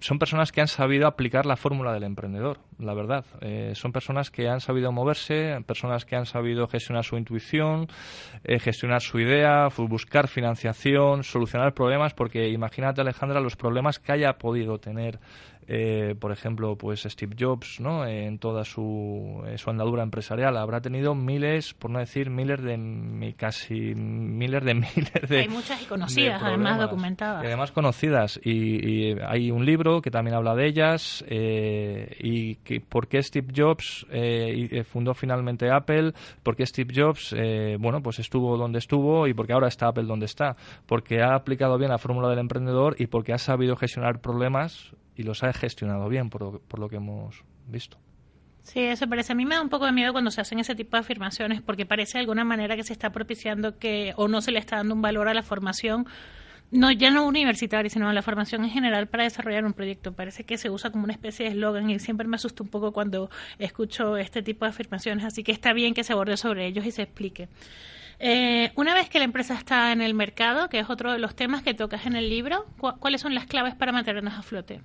son personas que han sabido aplicar la fórmula del emprendedor, la verdad. Eh, son personas que han sabido moverse, personas que han sabido gestionar su intuición, eh, gestionar su idea, buscar financiación, solucionar problemas, porque imagínate, Alejandra, los problemas que haya podido tener eh, por ejemplo, pues Steve Jobs, ¿no? En toda su, eh, su andadura empresarial habrá tenido miles, por no decir miles de casi miles de [laughs] miles de hay muchas y conocidas, además documentadas, y además conocidas. Y, hay un libro que también habla de ellas eh, y que, por qué Steve Jobs fundó finalmente Apple, por qué Steve Jobs, bueno, pues estuvo donde estuvo y porque ahora está Apple donde está, porque ha aplicado bien la fórmula del emprendedor y porque ha sabido gestionar problemas y los ha gestionado bien, por, por lo que hemos visto. Sí, eso parece. A mí me da un poco de miedo cuando se hacen ese tipo de afirmaciones, porque parece de alguna manera que se está propiciando que, o no se le está dando un valor a la formación, no ya no universitaria, sino a la formación en general para desarrollar un proyecto. Parece que se usa como una especie de eslogan y siempre me asusta un poco cuando escucho este tipo de afirmaciones, así que está bien que se aborde sobre ellos y se explique. Eh, una vez que la empresa está en el mercado, que es otro de los temas que tocas en el libro, ¿cuáles son las claves para mantenernos a flote?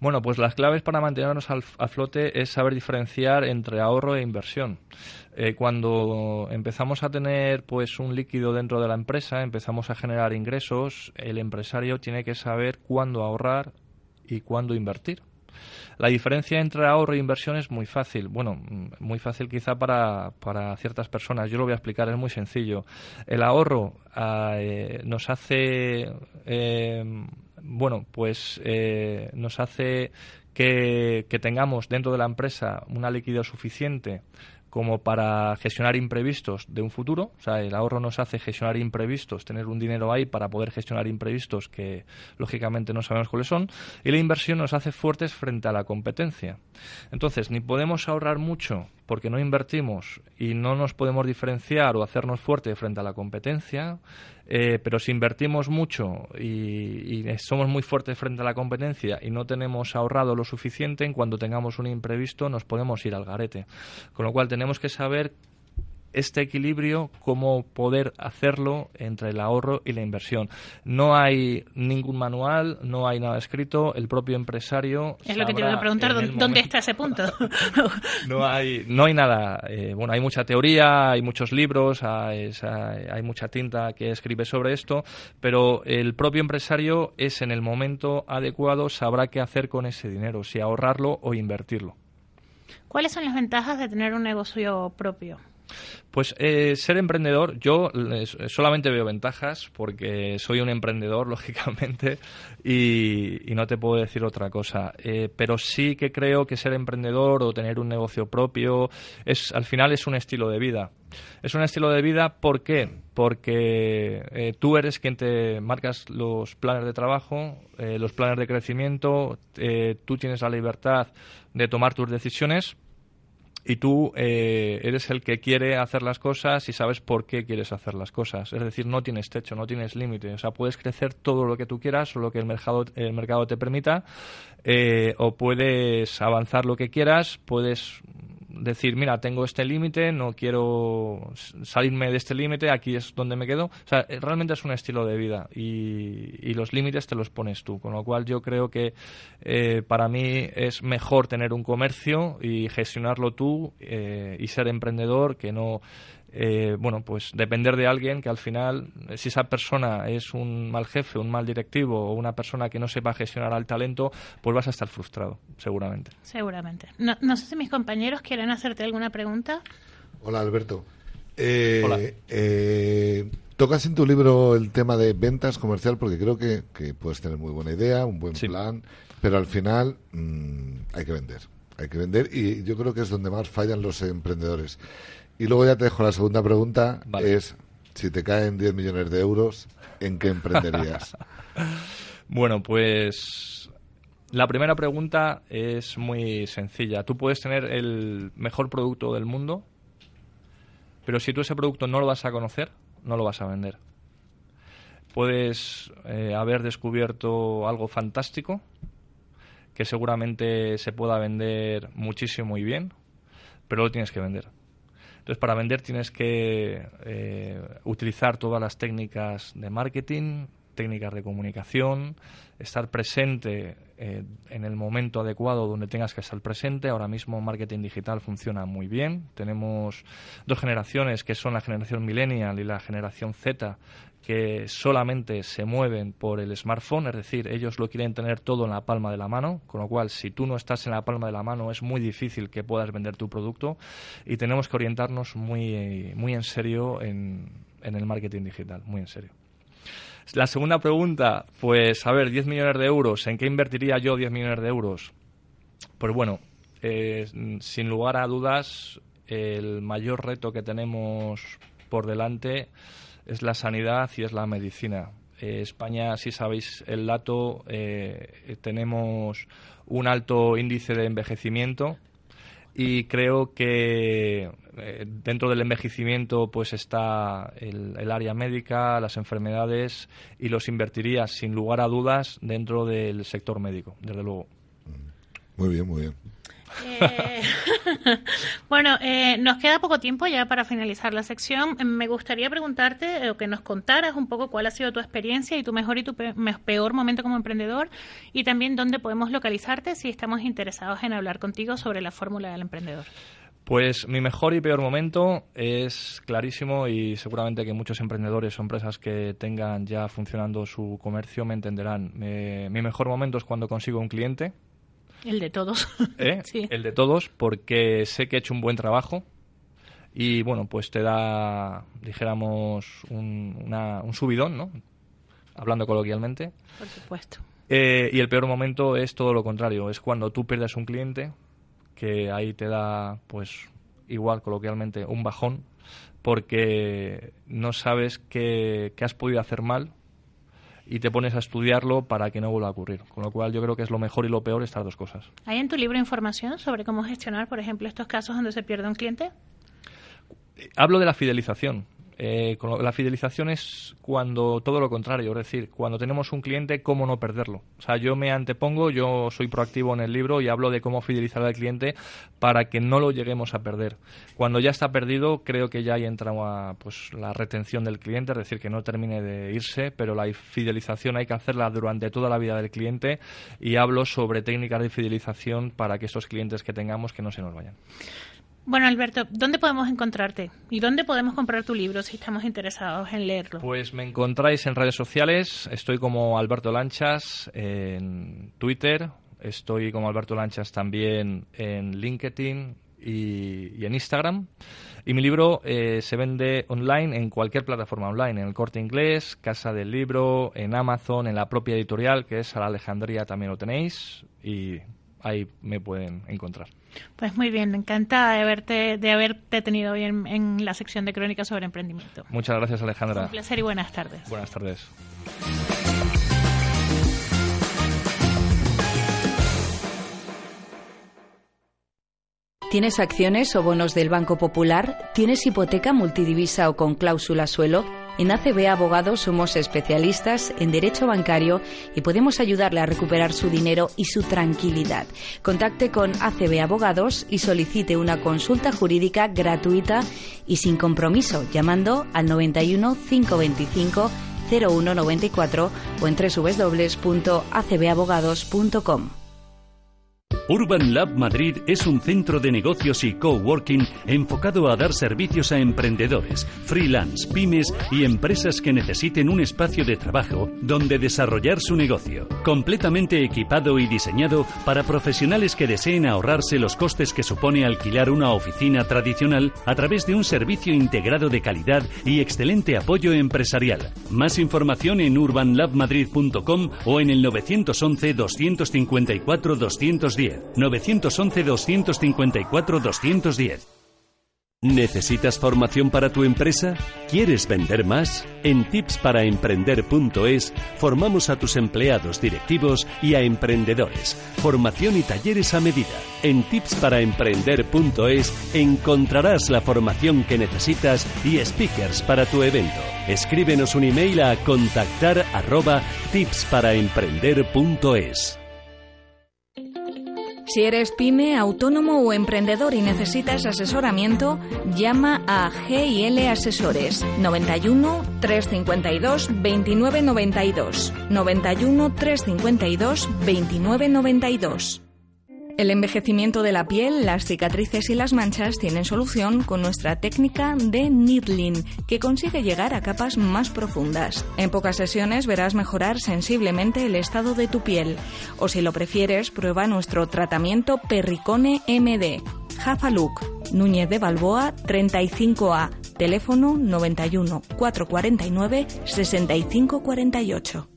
Bueno, pues las claves para mantenernos a flote es saber diferenciar entre ahorro e inversión. Eh, cuando empezamos a tener pues un líquido dentro de la empresa, empezamos a generar ingresos, el empresario tiene que saber cuándo ahorrar y cuándo invertir. La diferencia entre ahorro e inversión es muy fácil. Bueno, muy fácil quizá para, para ciertas personas. Yo lo voy a explicar, es muy sencillo. El ahorro ah, eh, nos hace, eh, bueno, pues eh, nos hace que, que tengamos dentro de la empresa una liquidez suficiente como para gestionar imprevistos de un futuro. O sea, el ahorro nos hace gestionar imprevistos, tener un dinero ahí para poder gestionar imprevistos que lógicamente no sabemos cuáles son. Y la inversión nos hace fuertes frente a la competencia. Entonces, ni podemos ahorrar mucho porque no invertimos y no nos podemos diferenciar o hacernos fuerte frente a la competencia, eh, pero si invertimos mucho y, y, somos muy fuertes frente a la competencia y no tenemos ahorrado lo suficiente, en cuando tengamos un imprevisto nos podemos ir al garete. Con lo cual tenemos que saber este equilibrio, cómo poder hacerlo entre el ahorro y la inversión. No hay ningún manual, no hay nada escrito, el propio empresario. Es lo que te iba a preguntar, ¿dónde, está ese punto? [laughs] no, hay, no hay nada. Eh, bueno, hay mucha teoría, hay muchos libros, hay, hay mucha tinta que escribe sobre esto, pero el propio empresario es en el momento adecuado, sabrá qué hacer con ese dinero, si ahorrarlo o invertirlo. ¿Cuáles son las ventajas de tener un negocio propio? Pues eh, ser emprendedor, yo solamente veo ventajas porque soy un emprendedor, [laughs] lógicamente, y, no te puedo decir otra cosa. Eh, pero sí que creo que ser emprendedor o tener un negocio propio es, al final es un estilo de vida. Es un estilo de vida, ¿por qué? Porque eh, tú eres quien te marcas los planes de trabajo, los planes de crecimiento, tú tienes la libertad de tomar tus decisiones y tú eh, eres el que quiere hacer las cosas y sabes por qué quieres hacer las cosas. Es decir, no tienes techo, no tienes límite. O sea, puedes crecer todo lo que tú quieras o lo que el mercado, el mercado te permita, eh, o puedes avanzar lo que quieras, puedes decir, mira, tengo este límite, no quiero salirme de este límite, aquí es donde me quedo. O sea, eh, realmente es un estilo de vida y, los límites te los pones tú. Con lo cual yo creo que eh, para mí es mejor tener un comercio y gestionarlo tú eh, y ser emprendedor que no eh, bueno, pues depender de alguien que al final, si esa persona es un mal jefe, un mal directivo o una persona que no sepa gestionar al talento, pues vas a estar frustrado, seguramente. Seguramente. No, no sé si mis compañeros quieren hacerte alguna pregunta. Hola, Alberto. Eh, Hola. Eh, tocas en tu libro el tema de ventas comercial porque creo que, puedes tener muy buena idea, un buen plan, pero al final mm, hay que vender. Hay que vender y yo creo que es donde más fallan los emprendedores. Y luego ya te dejo la segunda pregunta, es si te caen 10 millones de euros, ¿en qué emprenderías? [laughs] bueno, pues la primera pregunta es muy sencilla. Tú puedes tener el mejor producto del mundo, pero si tú ese producto no lo vas a conocer, no lo vas a vender. Puedes eh, haber descubierto algo fantástico que seguramente se pueda vender muchísimo y bien, pero lo tienes que vender. Entonces, para vender tienes que eh, utilizar todas las técnicas de marketing, técnicas de comunicación, estar presente eh, en el momento adecuado donde tengas que estar presente. Ahora mismo marketing digital funciona muy bien. Tenemos dos generaciones que son la generación millennial y la generación Z que solamente se mueven por el smartphone, es decir, ellos lo quieren tener todo en la palma de la mano, con lo cual si tú no estás en la palma de la mano es muy difícil que puedas vender tu producto y tenemos que orientarnos muy, muy en serio en, en el marketing digital, muy en serio. La segunda pregunta, pues a ver, 10 millones de euros, ¿en qué invertiría yo 10 millones de euros? Pues bueno, eh, sin lugar a dudas, el mayor reto que tenemos por delante es la sanidad y es la medicina. Eh, España, si sabéis el dato, eh, tenemos un alto índice de envejecimiento y creo que eh, dentro del envejecimiento pues está el, el, área médica, las enfermedades y los invertiría sin lugar a dudas dentro del sector médico, desde luego. Muy bien, muy bien. Eh, [laughs] bueno, eh, nos queda poco tiempo ya para finalizar la sección. Me gustaría preguntarte o que nos contaras un poco cuál ha sido tu experiencia y tu mejor y tu peor momento como emprendedor y también dónde podemos localizarte si estamos interesados en hablar contigo sobre la fórmula del emprendedor. Pues mi mejor y peor momento es clarísimo y seguramente que muchos emprendedores o empresas que tengan ya funcionando su comercio me entenderán. mi mejor momento es cuando consigo un cliente. El de todos. [laughs] ¿Eh? Sí. El de todos porque sé que he hecho un buen trabajo y bueno, pues te da, dijéramos, un, un subidón, ¿no? Hablando coloquialmente. Por supuesto. Eh, y el peor momento es todo lo contrario, es cuando tú pierdes un cliente que ahí te da, pues, igual coloquialmente, un bajón, porque no sabes qué, has podido hacer mal y te pones a estudiarlo para que no vuelva a ocurrir. Con lo cual yo creo que es lo mejor y lo peor estas dos cosas. ¿Hay en tu libro información sobre cómo gestionar, por ejemplo, estos casos donde se pierde un cliente? Hablo de la fidelización. Eh, la fidelización es cuando todo lo contrario, es decir, cuando tenemos un cliente, cómo no perderlo. O sea, yo me antepongo, yo soy proactivo en el libro y hablo de cómo fidelizar al cliente para que no lo lleguemos a perder. Cuando ya está perdido, creo que ya hay entra pues, la retención del cliente, es decir, que no termine de irse, pero la fidelización hay que hacerla durante toda la vida del cliente y hablo sobre técnicas de fidelización para que estos clientes que tengamos que no se nos vayan. Bueno, Alberto, ¿dónde podemos encontrarte? ¿Y dónde podemos comprar tu libro si estamos interesados en leerlo? Pues me encontráis en redes sociales. Estoy como Alberto Lanchas en Twitter. Estoy como Alberto Lanchas también en LinkedIn y, en Instagram. Y mi libro eh, se vende online en cualquier plataforma online, en el Corte Inglés, Casa del Libro, en Amazon, en la propia editorial, que es a la Alejandría, también lo tenéis. Y ahí me pueden encontrar. Pues muy bien, encantada de haberte, de haberte tenido hoy en, la sección de Crónicas sobre Emprendimiento. Muchas gracias, Alejandra. Un placer y buenas tardes. Buenas tardes. ¿Tienes acciones o bonos del Banco Popular? ¿Tienes hipoteca multidivisa o con cláusula suelo? En ACB Abogados somos especialistas en derecho bancario y podemos ayudarle a recuperar su dinero y su tranquilidad. Contacte con ACB Abogados y solicite una consulta jurídica gratuita y sin compromiso llamando al 91 525 0194 o en www.acbabogados.com. Urban Lab Madrid es un centro de negocios y coworking enfocado a dar servicios a emprendedores, freelance, pymes y empresas que necesiten un espacio de trabajo donde desarrollar su negocio. Completamente equipado y diseñado para profesionales que deseen ahorrarse los costes que supone alquilar una oficina tradicional a través de un servicio integrado de calidad y excelente apoyo empresarial. Más información en urbanlabmadrid.com o en el 911 254 210. 911-254-210. ¿Necesitas formación para tu empresa? ¿Quieres vender más? En tipsparaemprender.es formamos a tus empleados directivos y a emprendedores. Formación y talleres a medida. En tipsparaemprender.es encontrarás la formación que necesitas y speakers para tu evento. Escríbenos un email a contactar arroba tipsparaemprender.es. Si eres pyme, autónomo o emprendedor y necesitas asesoramiento, llama a GIL Asesores 91 352 2992 91 352 2992. El envejecimiento de la piel, las cicatrices y las manchas tienen solución con nuestra técnica de Needling, que consigue llegar a capas más profundas. En pocas sesiones verás mejorar sensiblemente el estado de tu piel. O si lo prefieres, prueba nuestro tratamiento Perricone MD. Jafaluk, Núñez de Balboa 35A, teléfono 91 449 6548.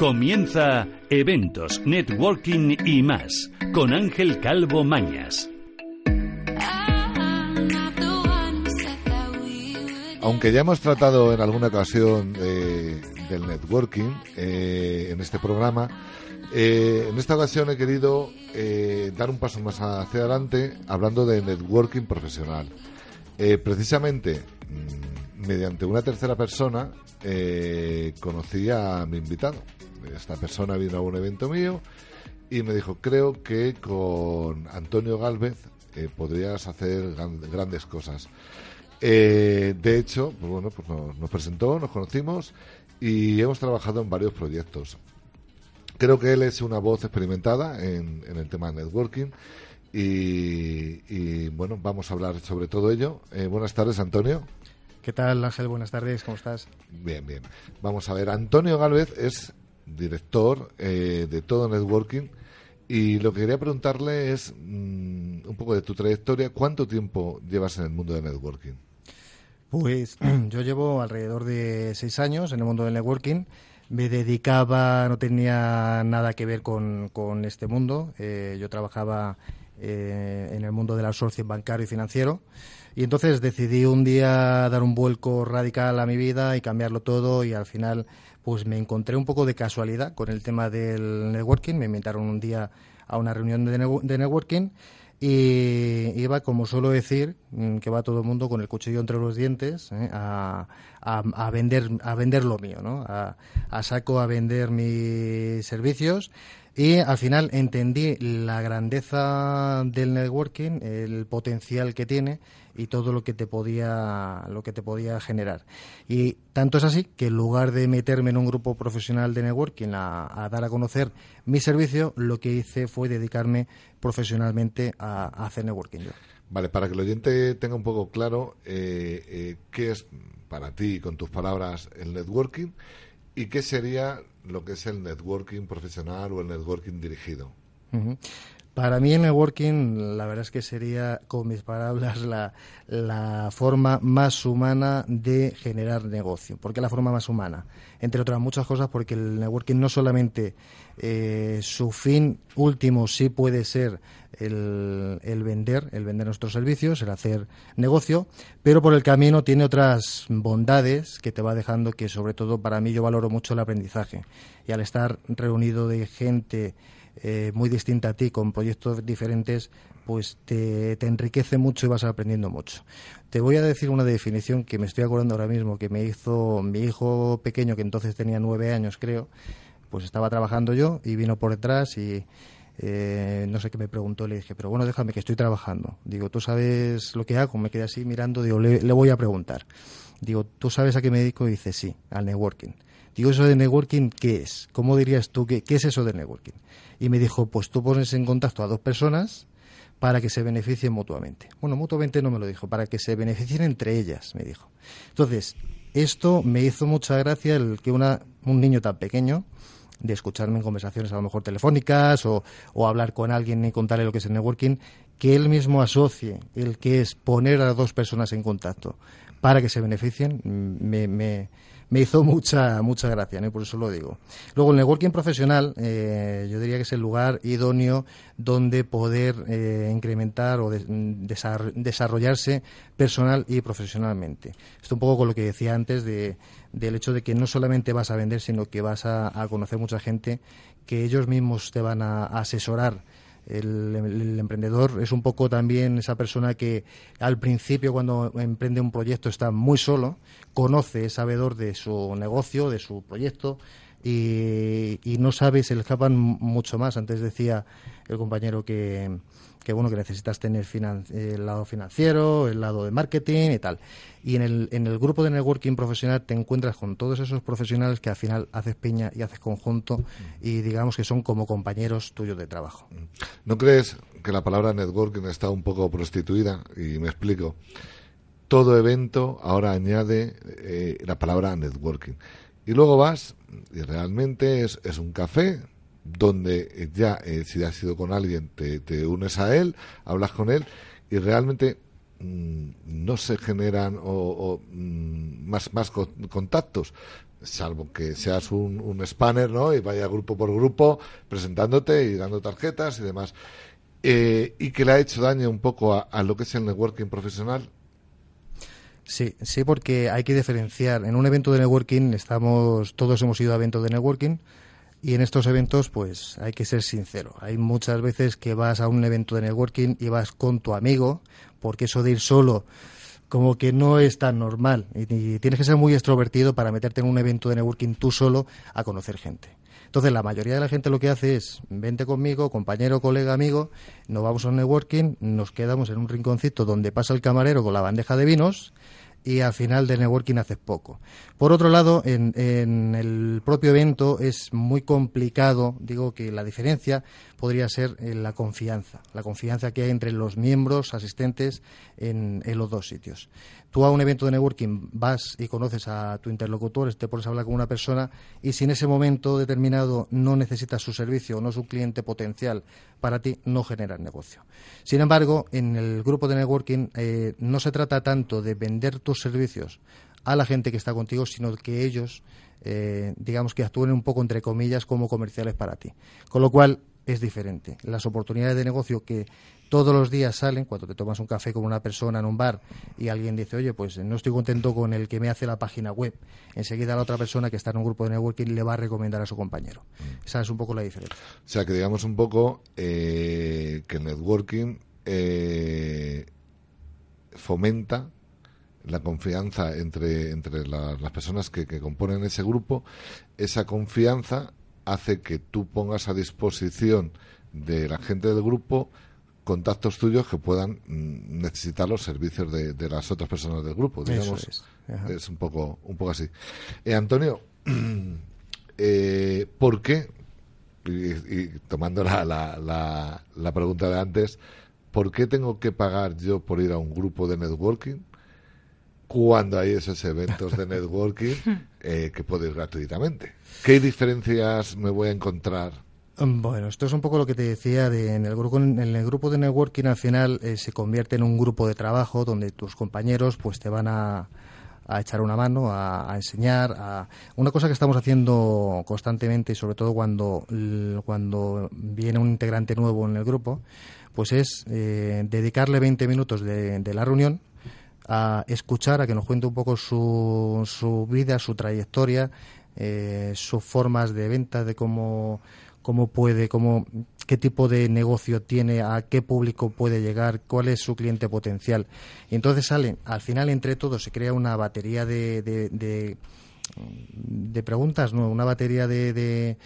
Comienza Eventos, Networking y más con Ángel Calvo Mañas. Aunque ya hemos tratado en alguna ocasión del networking eh, en este programa, eh, en esta ocasión he querido eh, dar un paso más hacia adelante hablando de networking profesional. precisamente mm, mediante una tercera persona conocí a mi invitado esta persona vino a un evento mío y me dijo, creo que con Antonio Galvez eh, podrías hacer grandes cosas. Eh, de hecho, pues bueno, pues nos, presentó, nos conocimos y hemos trabajado en varios proyectos. Creo que él es una voz experimentada en, el tema de networking y, bueno, vamos a hablar sobre todo ello. Eh, buenas tardes, Antonio. ¿Qué tal, Ángel? Buenas tardes, ¿cómo estás? Bien, bien. Vamos a ver, Antonio Galvez es director de todo networking y lo que quería preguntarle es mm, un poco de tu trayectoria. ¿Cuánto tiempo llevas en el mundo del networking? Pues [clears throat] yo llevo alrededor de seis años en el mundo del networking. Me dedicaba, no tenía nada que ver con, este mundo. Eh, yo trabajaba eh, en el mundo del outsourcing bancario y financiero. Y entonces decidí un día dar un vuelco radical a mi vida y cambiarlo todo y al final pues me encontré un poco de casualidad con el tema del networking. Me invitaron un día a una reunión de, networking y iba, como suelo decir, mm, que va todo el mundo con el cuchillo entre los dientes ¿eh? a, a, vender a vender lo mío, ¿no? A, a, saco a vender mis servicios y al final entendí la grandeza del networking, el potencial que tiene y todo lo que te podía lo que te podía generar. Y tanto es así que en lugar de meterme en un grupo profesional de networking a, dar a conocer mi servicio, lo que hice fue dedicarme profesionalmente a, hacer networking yo. Vale, para que el oyente tenga un poco claro eh, eh, qué es para ti, con tus palabras, el networking y qué sería lo que es el networking profesional o el networking dirigido. Para mí el networking, la verdad es que sería, con mis palabras, la, la, forma más humana de generar negocio. ¿Por qué la forma más humana? Entre otras muchas cosas, porque el networking no solamente eh, su fin último sí puede ser el, el, vender, el vender nuestros servicios, el hacer negocio, pero por el camino tiene otras bondades que te va dejando que, sobre todo, para mí yo valoro mucho el aprendizaje. Y al estar reunido de gente eh, muy distinta a ti, con proyectos diferentes, pues te, enriquece mucho y vas aprendiendo mucho. Te voy a decir una definición que me estoy acordando ahora mismo, que me hizo mi hijo pequeño, que entonces tenía nueve años, creo, pues estaba trabajando yo y vino por detrás y eh, no sé qué me preguntó, le dije, pero bueno, déjame que estoy trabajando. Digo, ¿tú sabes lo que hago? Me quedé así mirando, digo, le, le voy a preguntar. Digo, ¿tú sabes a qué me dedico? Y dice, sí, al networking. Digo, ¿eso de networking qué es? ¿Cómo dirías tú que qué es eso de networking? y me dijo, pues tú pones en contacto a dos personas para que se beneficien mutuamente. Bueno, mutuamente no me lo dijo, para que se beneficien entre ellas, me dijo. Entonces, esto me hizo mucha gracia el que una, un niño tan pequeño, de escucharme en conversaciones a lo mejor telefónicas o, o hablar con alguien y contarle lo que es el networking, que él mismo asocie el que es poner a dos personas en contacto para que se beneficien, me, me, me hizo mucha mucha gracia, por eso lo digo. Luego, el networking profesional, eh, yo diría que es el lugar idóneo donde poder eh, incrementar o desarrollarse personal y profesionalmente. Esto un poco con lo que decía antes de, del hecho de que no solamente vas a vender, sino que vas a, conocer mucha gente que ellos mismos te van a asesorar el, emprendedor es un poco también esa persona que al principio cuando emprende un proyecto está muy solo, conoce, es sabedor de su negocio, de su proyecto y, y no sabe, se le escapan mucho más. Antes decía el compañero que, que bueno que necesitas tener el lado financiero, el lado de marketing y tal. Y en el, en el grupo de networking profesional te encuentras con todos esos profesionales que al final haces piña y haces conjunto y digamos que son como compañeros tuyos de trabajo. ¿No crees que la palabra networking está un poco prostituida? Y me explico. Todo evento ahora añade eh, la palabra networking. Y luego vas y realmente es, es un café donde eh, ya eh, si has ido con alguien te, unes a él, hablas con él y realmente mm, no se generan o, mm, más, más contactos salvo que seas un, un spanner ¿no? y vaya grupo por grupo presentándote y dando tarjetas y demás eh, y que le ha hecho daño un poco a, a lo que es el networking profesional Sí, sí, porque hay que diferenciar. En un evento de networking estamos, todos hemos ido a eventos de networking, y en estos eventos, pues hay que ser sincero. Hay muchas veces que vas a un evento de networking y vas con tu amigo, porque eso de ir solo, como que no es tan normal y, tienes que ser muy extrovertido para meterte en un evento de networking tú solo a conocer gente. Entonces, la mayoría de la gente lo que hace es, vente conmigo, compañero, colega, amigo, nos vamos a un networking, nos quedamos en un rinconcito donde pasa el camarero con la bandeja de vinos y al final de networking haces poco. Por otro lado, en, el propio evento es muy complicado, digo que la diferencia podría ser la confianza, la confianza que hay entre los miembros asistentes en, en los dos sitios tú a un evento de networking vas y conoces a tu interlocutor, te pones a hablar con una persona y si en ese momento determinado no necesitas su servicio o no es un cliente potencial para ti, no generas negocio. Sin embargo, en el grupo de networking eh, no se trata tanto de vender tus servicios a la gente que está contigo, sino que ellos, eh, digamos que actúen un poco entre comillas como comerciales para ti. Con lo cual, es diferente. Las oportunidades de negocio que todos los días salen, cuando te tomas un café con una persona en un bar y alguien dice, oye, pues no estoy contento con el que me hace la página web, enseguida la otra persona que está en un grupo de networking le va a recomendar a su compañero. Mm. Esa es un poco la diferencia. O sea, que digamos un poco eh, que el networking eh, fomenta la confianza entre, entre las personas que, que componen ese grupo, esa confianza hace que tú pongas a disposición de la gente del grupo contactos tuyos que puedan mm, necesitar los servicios de, las otras personas del grupo digamos. es. un poco un poco así. Eh, Antonio [clears throat] eh, ¿por qué y, tomando la, la, la, pregunta de antes ¿por qué tengo que pagar yo por ir a un grupo de networking cuando hay esos eventos de networking [laughs] eh, que puedo ir gratuitamente. ¿qué diferencias me voy a encontrar Mm, bueno, esto es un poco lo que te decía de en el grupo en el grupo de networking al final eh, se convierte en un grupo de trabajo donde tus compañeros pues te van a, echar una mano, a, enseñar, a una cosa que estamos haciendo constantemente y sobre todo cuando cuando viene un integrante nuevo en el grupo, pues es eh, dedicarle 20 minutos de, la reunión a escuchar, a que nos cuente un poco su, su vida, su trayectoria, eh, sus formas de venta, de cómo cómo puede, cómo, qué tipo de negocio tiene, a qué público puede llegar, cuál es su cliente potencial. Y entonces salen, al final entre todos se crea una batería de, de, de, preguntas, ¿no? una batería de,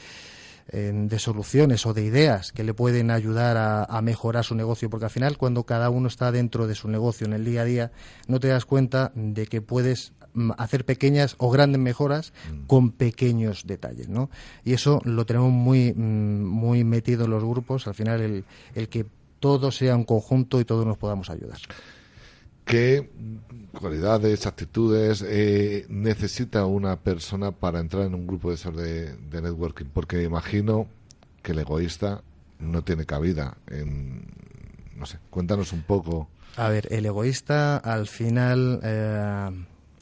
de de soluciones o de ideas que le pueden ayudar a, a, mejorar su negocio, porque al final cuando cada uno está dentro de su negocio en el día a día, no te das cuenta de que puedes Mm, hacer pequeñas o grandes mejoras mm. con pequeños detalles, ¿no? Y eso lo tenemos muy, mm, muy metido en los grupos, al final el, el que todo sea un conjunto y todos nos podamos ayudar. ¿Qué cualidades, actitudes eh, necesita una persona para entrar en un grupo de, de, networking? Porque imagino que el egoísta no tiene cabida no sé, cuéntanos un poco. A ver, el egoísta al final eh,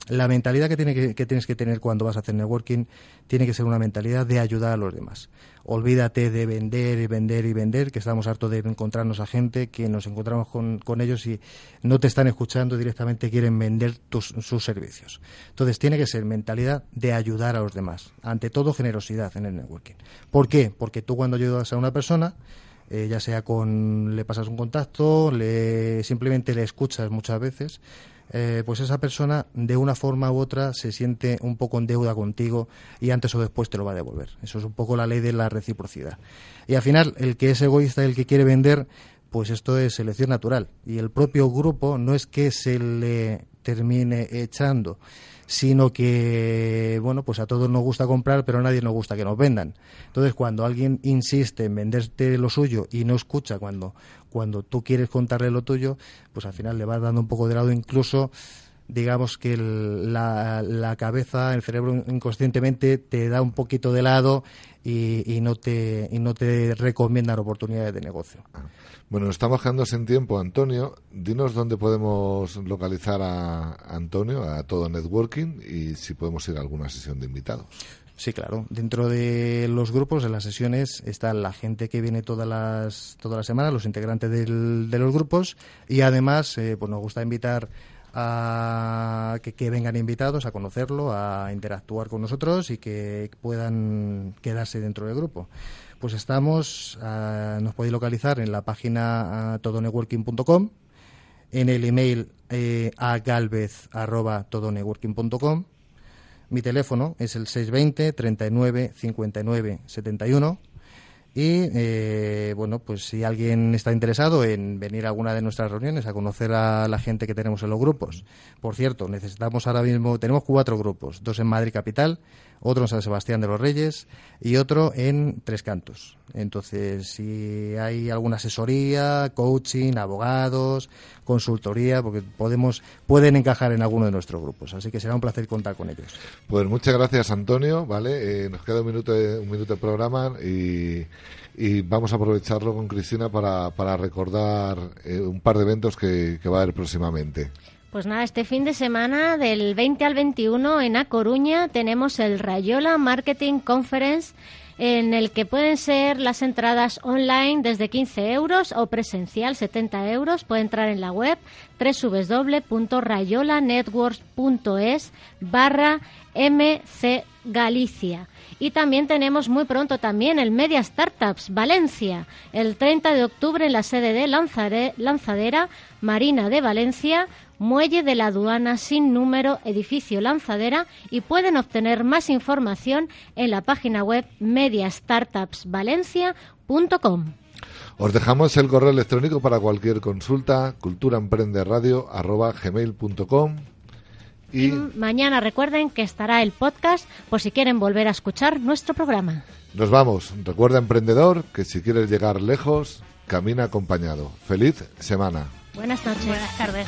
la mentalidad que, tiene que, tienes que tener cuando vas a hacer networking tiene que ser una mentalidad de ayudar a los demás. Olvídate de vender y vender y vender, que estamos hartos de encontrarnos a gente que nos encontramos con, con ellos y no te están escuchando directamente, quieren vender tus, sus servicios. Entonces tiene que ser mentalidad de ayudar a los demás. Ante todo, generosidad en el networking. ¿Por qué? Porque tú cuando ayudas a una persona, eh, ya sea con le pasas un contacto, le, simplemente le escuchas muchas veces, eh, pues esa persona de una forma u otra se siente un poco en deuda contigo y antes o después te lo va a devolver. Eso es un poco la ley de la reciprocidad. Y al final, el que es egoísta, el que quiere vender, pues esto es selección natural. Y el propio grupo no es que se le termine echando, sino que, bueno, pues a todos nos gusta comprar, pero a nadie nos gusta que nos vendan. Entonces, cuando alguien insiste en venderte lo suyo y no escucha cuando, cuando tú quieres contarle lo tuyo, pues al final le vas dando un poco de lado, incluso digamos que la, la, cabeza, el cerebro inconscientemente te da un poquito de lado y, no te y no te recomiendan oportunidades de negocio. Bueno, estamos quedando sin tiempo, Antonio. Dinos dónde podemos localizar a Antonio, a todo networking y si podemos ir a alguna sesión de invitados. Sí, claro. Dentro de los grupos, en las sesiones, está la gente que viene todas las, todas las semanas, los integrantes del, de los grupos, y además eh, pues nos gusta invitar a que, vengan invitados a conocerlo, a interactuar con nosotros y que puedan quedarse dentro del grupo. Pues estamos, nos podéis localizar en la página todonetworking.com en el email eh, a galvez.todonetworking.com. Mi teléfono es el 620 39 59 71 y eh, bueno, pues si alguien está interesado en venir a alguna de nuestras reuniones a conocer a la gente que tenemos en los grupos, por cierto, necesitamos ahora mismo, tenemos cuatro grupos, dos en Madrid Capital, otro en San Sebastián de los Reyes y otro en Tres Cantos. Entonces, si hay alguna asesoría, coaching, abogados, consultoría, porque podemos, pueden encajar en alguno de nuestros grupos. Así que será un placer contar con ellos. Pues muchas gracias, Antonio. Vale, eh, nos queda un minuto de, un minuto de programa y y vamos a aprovecharlo con Cristina para, para recordar eh, un par de eventos que va a haber próximamente. Pues nada, este fin de semana, del 20 al 21, en A Coruña, tenemos el Rayola Marketing Conference, en el que pueden ser las entradas online desde 15 euros o presencial 70 euros. Puede entrar en la web www.rayolanetworks.es barra MC Galicia. Y también tenemos muy pronto también el Media Startups Valencia, el 30 de octubre en la sede de Lanzadera, Marina de Valencia, Muelle de la Aduana sin número, edificio Lanzadera y pueden obtener más información en la página web mediastartupsvalencia.com. Os dejamos el correo electrónico para cualquier consulta, culturaemprenderadio.gmail.com y... mañana recuerden que estará el podcast por si quieren volver a escuchar nuestro programa. Nos vamos. Recuerda, emprendedor, que si quieres llegar lejos, camina acompañado. Feliz semana. Buenas noches. Buenas tardes.